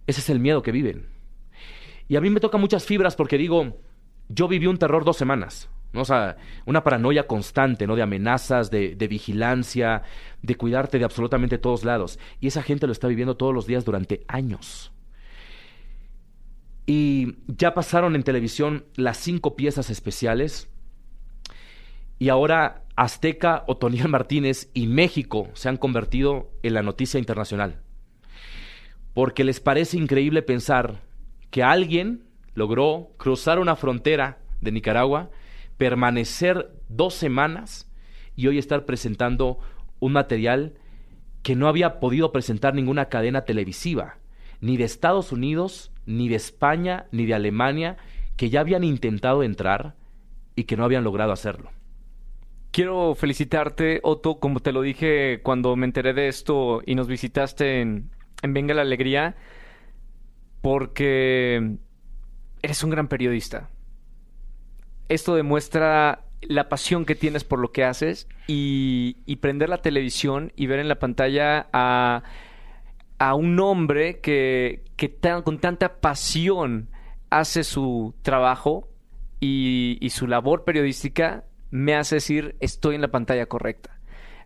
Ese es el miedo que viven. Y a mí me toca muchas fibras porque digo, yo viví un terror dos semanas. ¿no? O sea, una paranoia constante, ¿no? De amenazas, de, de, vigilancia, de cuidarte de absolutamente todos lados. Y esa gente lo está viviendo todos los días durante años. Y ya pasaron en televisión las cinco piezas especiales Y ahora Azteca, Otoniel Martínez y México se han convertido en la noticia internacional. Porque les parece increíble pensar que alguien logró cruzar una frontera de Nicaragua, permanecer dos semanas y hoy estar presentando un material que no había podido presentar ninguna cadena televisiva, ni de Estados Unidos, ni de España, ni de Alemania, que ya habían intentado entrar y que no habían logrado hacerlo.
Quiero felicitarte, Otto, como te lo dije cuando me enteré de esto y nos visitaste en, en Venga la Alegría, porque eres un gran periodista. Esto demuestra la pasión que tienes por lo que haces y, prender la televisión y ver en la pantalla a, un hombre que, con tanta pasión hace su trabajo y, su labor periodística me hace decir estoy en la pantalla correcta.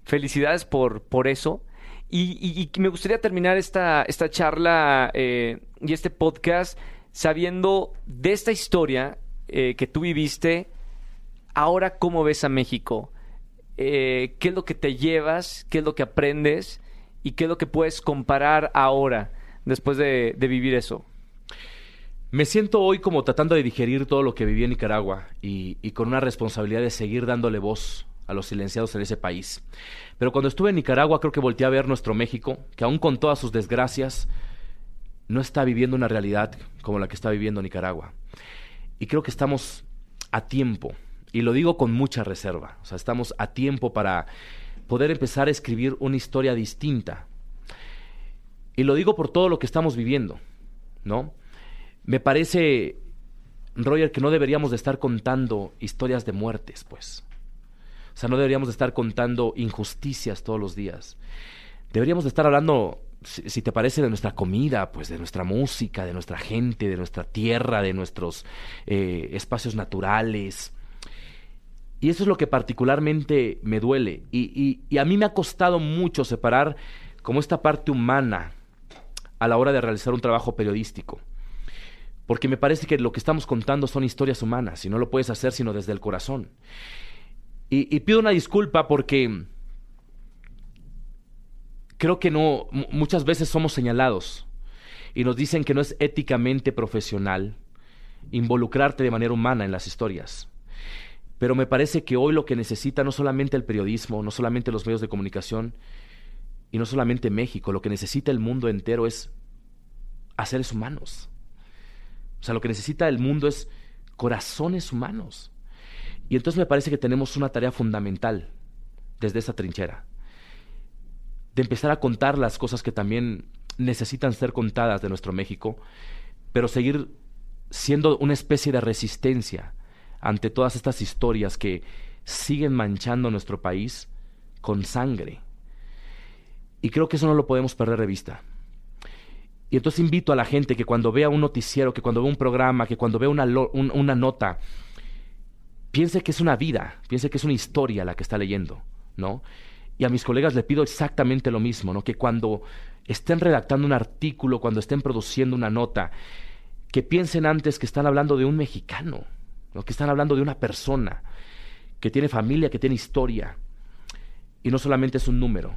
Felicidades por, por eso. Y, me gustaría terminar esta, esta charla eh, y este podcast sabiendo de esta historia eh, que tú viviste, ahora cómo ves a México, eh, qué es lo que te llevas, qué es lo que aprendes y qué es lo que puedes comparar ahora después de, vivir eso.
Me siento hoy como tratando de digerir todo lo que viví en Nicaragua y, con una responsabilidad de seguir dándole voz a los silenciados en ese país. Pero cuando estuve en Nicaragua creo que volteé a ver nuestro México, que aún con todas sus desgracias, no está viviendo una realidad como la que está viviendo Nicaragua. Y creo que estamos a tiempo y lo digo con mucha reserva, o sea, estamos a tiempo para poder empezar a escribir una historia distinta. Y lo digo por todo lo que estamos viviendo, ¿no? Me parece, Roger, que no deberíamos de estar contando historias de muertes, pues. O sea, no deberíamos de estar contando injusticias todos los días. Deberíamos de estar hablando, si, te parece, de nuestra comida, pues de nuestra música, de nuestra gente, de nuestra tierra, de nuestros eh, espacios naturales, y eso es lo que particularmente me duele. Y, y, a mí me ha costado mucho separar como esta parte humana a la hora de realizar un trabajo periodístico. Porque me parece que lo que estamos contando son historias humanas y no lo puedes hacer sino desde el corazón. Y, pido una disculpa porque creo que no, muchas veces somos señalados y nos dicen que no es éticamente profesional involucrarte de manera humana en las historias. Pero me parece que hoy lo que necesita no solamente el periodismo, no solamente los medios de comunicación y no solamente México, lo que necesita el mundo entero es a seres humanos. O sea, lo que necesita el mundo es corazones humanos. Y entonces me parece que tenemos una tarea fundamental desde esa trinchera, de empezar a contar las cosas que también necesitan ser contadas de nuestro México, pero seguir siendo una especie de resistencia ante todas estas historias que siguen manchando nuestro país con sangre. Y creo que eso no lo podemos perder de vista. Y entonces invito a la gente que cuando vea un noticiero, que cuando vea un programa, que cuando vea una, una nota, piense que es una vida, piense que es una historia la que está leyendo, ¿no? Y a mis colegas le pido exactamente lo mismo, ¿no? Que cuando estén redactando un artículo, cuando estén produciendo una nota, que piensen antes que están hablando de un mexicano, que están hablando de una persona que tiene familia, que tiene historia, y no solamente es un número.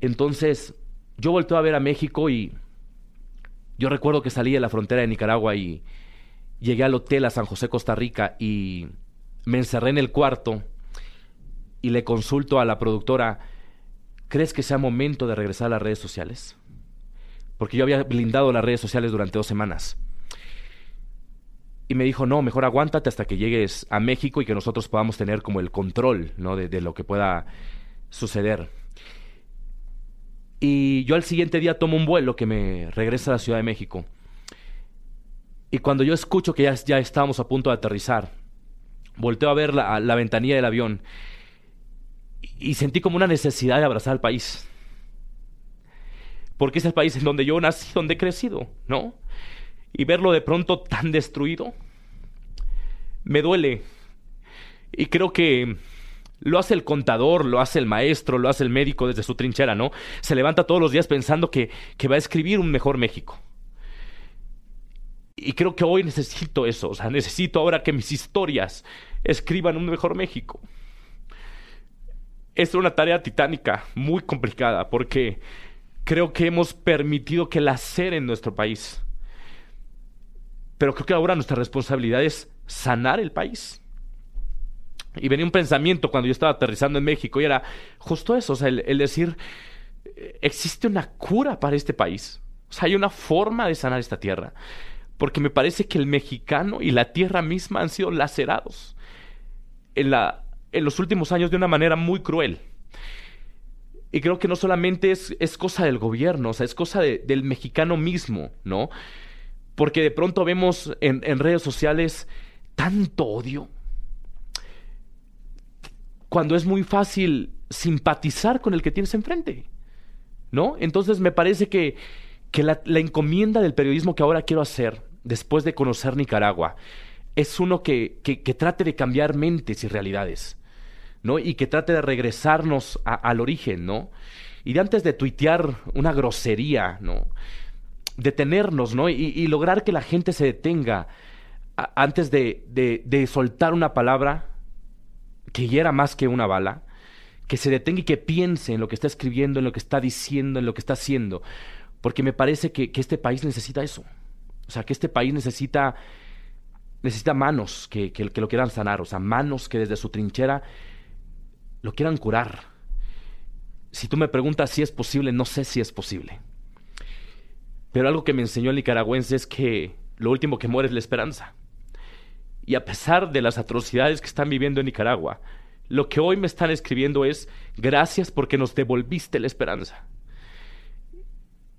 Entonces, yo volteo a ver a México y yo recuerdo que salí de la frontera de Nicaragua y llegué al hotel a San José, Costa Rica, y me encerré en el cuarto y le consulto a la productora, ¿crees que sea momento de regresar a las redes sociales? Porque yo había blindado las redes sociales durante dos semanas. Y me dijo, no, mejor aguántate hasta que llegues a México y que nosotros podamos tener como el control, de lo que pueda suceder. Y yo al siguiente día tomo un vuelo que me regresa a la Ciudad de México. Y cuando yo escucho que ya, ya estábamos a punto de aterrizar, volteo a ver la, la ventanilla del avión y, y sentí como una necesidad de abrazar al país. Porque es el país en donde yo nací, donde he crecido, ¿no? y verlo de pronto tan destruido, me duele. Y creo que lo hace el contador, lo hace el maestro, lo hace el médico desde su trinchera, ¿no? Se levanta todos los días pensando que, que va a escribir un mejor México. Y creo que hoy necesito eso, o sea, necesito ahora que mis historias escriban un mejor México. es una tarea titánica, muy complicada, porque creo que hemos permitido que la ser en nuestro país. Pero creo que ahora nuestra responsabilidad es sanar el país. Y venía un pensamiento cuando yo estaba aterrizando en México y era justo eso, o sea, el, decir, existe una cura para este país. O sea, hay una forma de sanar esta tierra. Porque me parece que el mexicano y la tierra misma han sido lacerados en, la, en los últimos años de una manera muy cruel. Y creo que no solamente es, es cosa del gobierno, o sea, es cosa del mexicano mismo, ¿no? Porque de pronto vemos en, en redes sociales tanto odio, cuando es muy fácil simpatizar con el que tienes enfrente. ¿No? Entonces me parece que, que la, encomienda del periodismo que ahora quiero hacer, después de conocer Nicaragua, es uno que, que, trate de cambiar mentes y realidades, ¿no? Y que trate de regresarnos al origen, ¿no? Y de antes de tuitear una grosería, ¿no? Detenernos, ¿no? Y, lograr que la gente se detenga antes de, de, de soltar una palabra que hiera más que una bala, que se detenga y que piense en lo que está escribiendo, en lo que está diciendo, en lo que está haciendo. Porque me parece que, este país necesita eso. O sea, que este país necesita, necesita manos que, que, que lo quieran sanar. O sea, manos que desde su trinchera lo quieran curar. Si tú me preguntas si es posible, no sé si es posible. Pero algo que me enseñó el nicaragüense es que lo último que muere es la esperanza. Y a pesar de las atrocidades que están viviendo en Nicaragua, lo que hoy me están escribiendo es gracias porque nos devolviste la esperanza.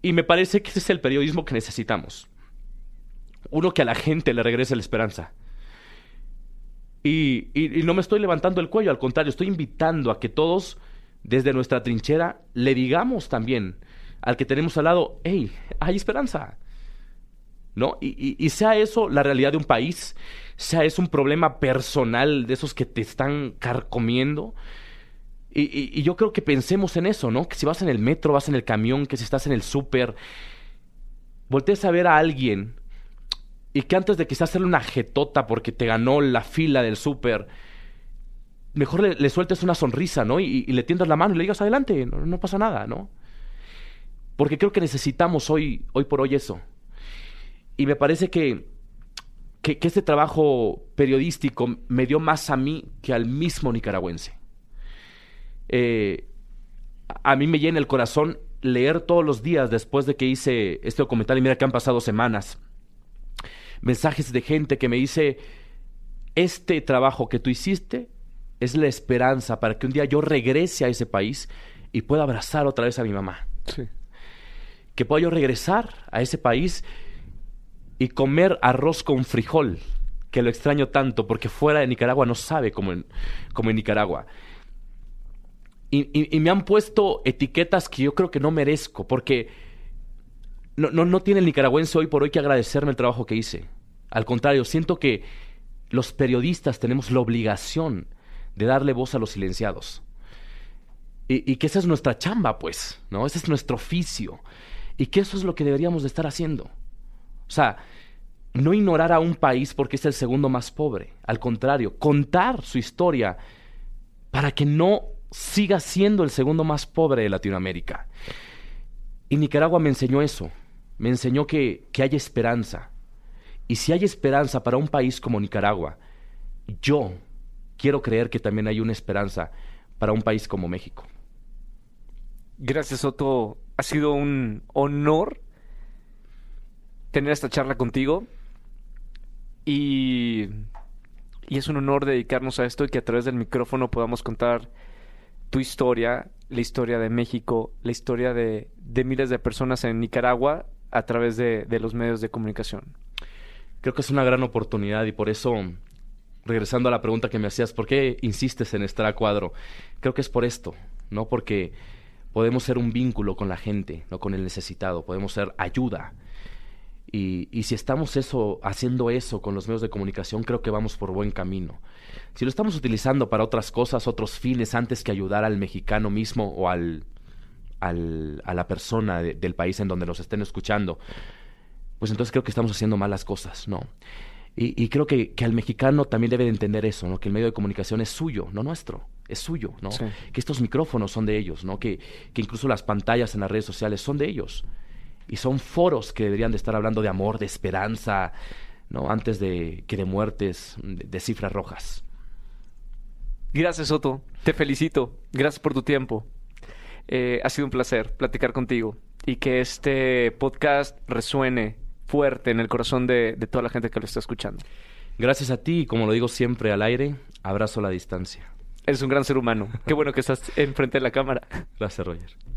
Y me parece que ese es el periodismo que necesitamos. Uno que a la gente le regrese la esperanza. Y, y, no me estoy levantando el cuello, al contrario, estoy invitando a que todos, desde nuestra trinchera, le digamos también al que tenemos al lado, hey, hay esperanza. ¿No? Y, y sea eso la realidad de un país sea es un problema personal de esos que te están carcomiendo. Y, yo creo que pensemos en eso, ¿no? Que si vas en el metro, vas en el camión, que si estás en el súper, voltees a ver a alguien y que antes de quizás hacerle una jetota porque te ganó la fila del súper, mejor le, sueltes una sonrisa, ¿no? Y, le tiendas la mano y le digas adelante, no, no, pasa nada, ¿no? Porque creo que necesitamos hoy, hoy por hoy eso. Y me parece que que, este trabajo periodístico me dio más a mí que al mismo nicaragüense. Eh, a mí me llena el corazón leer todos los días después de que hice este documental y mira que han pasado semanas. Mensajes de gente que me dice, este trabajo que tú hiciste es la esperanza para que un día yo regrese a ese país y pueda abrazar otra vez a mi mamá. Que pueda yo regresar a ese país y comer arroz con frijol, que lo extraño tanto porque fuera de Nicaragua no sabe como en, como en Nicaragua. Y, me han puesto etiquetas que yo creo que no merezco, porque no, no, no tiene el nicaragüense hoy por hoy que agradecerme el trabajo que hice. Al contrario, siento que los periodistas tenemos la obligación de darle voz a los silenciados. Y, y, que esa es nuestra chamba, pues, ¿no? Ese es nuestro oficio. Y que eso es lo que deberíamos de estar haciendo. O sea, no ignorar a un país porque es el segundo más pobre. Al contrario, contar su historia para que no siga siendo el segundo más pobre de Latinoamérica. Y Nicaragua me enseñó eso. Me enseñó que, que hay esperanza. Y si hay esperanza para un país como Nicaragua, yo quiero creer que también hay una esperanza para un país como México.
Gracias, Otto. Ha sido un honor tener esta charla contigo. Y, y es un honor dedicarnos a esto y que a través del micrófono podamos contar tu historia, la historia de México, la historia de, de miles de personas en Nicaragua a través de, de, los medios de comunicación.
Creo que es una gran oportunidad y por eso, regresando a la pregunta que me hacías, ¿por qué insistes en estar a cuadro? Creo que es por esto, ¿no? Porque podemos ser un vínculo con la gente, no con el necesitado, podemos ser ayuda y, y, si estamos eso, haciendo eso con los medios de comunicación, creo que vamos por buen camino. Si lo estamos utilizando para otras cosas, otros fines, antes que ayudar al mexicano mismo o al, al a la persona del país en donde nos estén escuchando, pues entonces creo que estamos haciendo malas cosas, ¿no? Y, y creo que, que al mexicano también debe de entender eso, ¿no? Que el medio de comunicación es suyo, no nuestro, es suyo, ¿no?
Sí.
Que estos micrófonos son de ellos, ¿no? Que, que incluso las pantallas en las redes sociales son de ellos. Y son foros que deberían de estar hablando de amor, de esperanza, ¿no? Antes de que de muertes, de, de cifras rojas.
Gracias, Soto. Te felicito. Gracias por tu tiempo. Eh, ha sido un placer platicar contigo y que este podcast resuene fuerte en el corazón de, de toda la gente que lo está escuchando.
Gracias a ti y como lo digo siempre al aire, abrazo a la distancia.
Eres un gran ser humano. Qué bueno que estás enfrente de la cámara.
Gracias, Roger.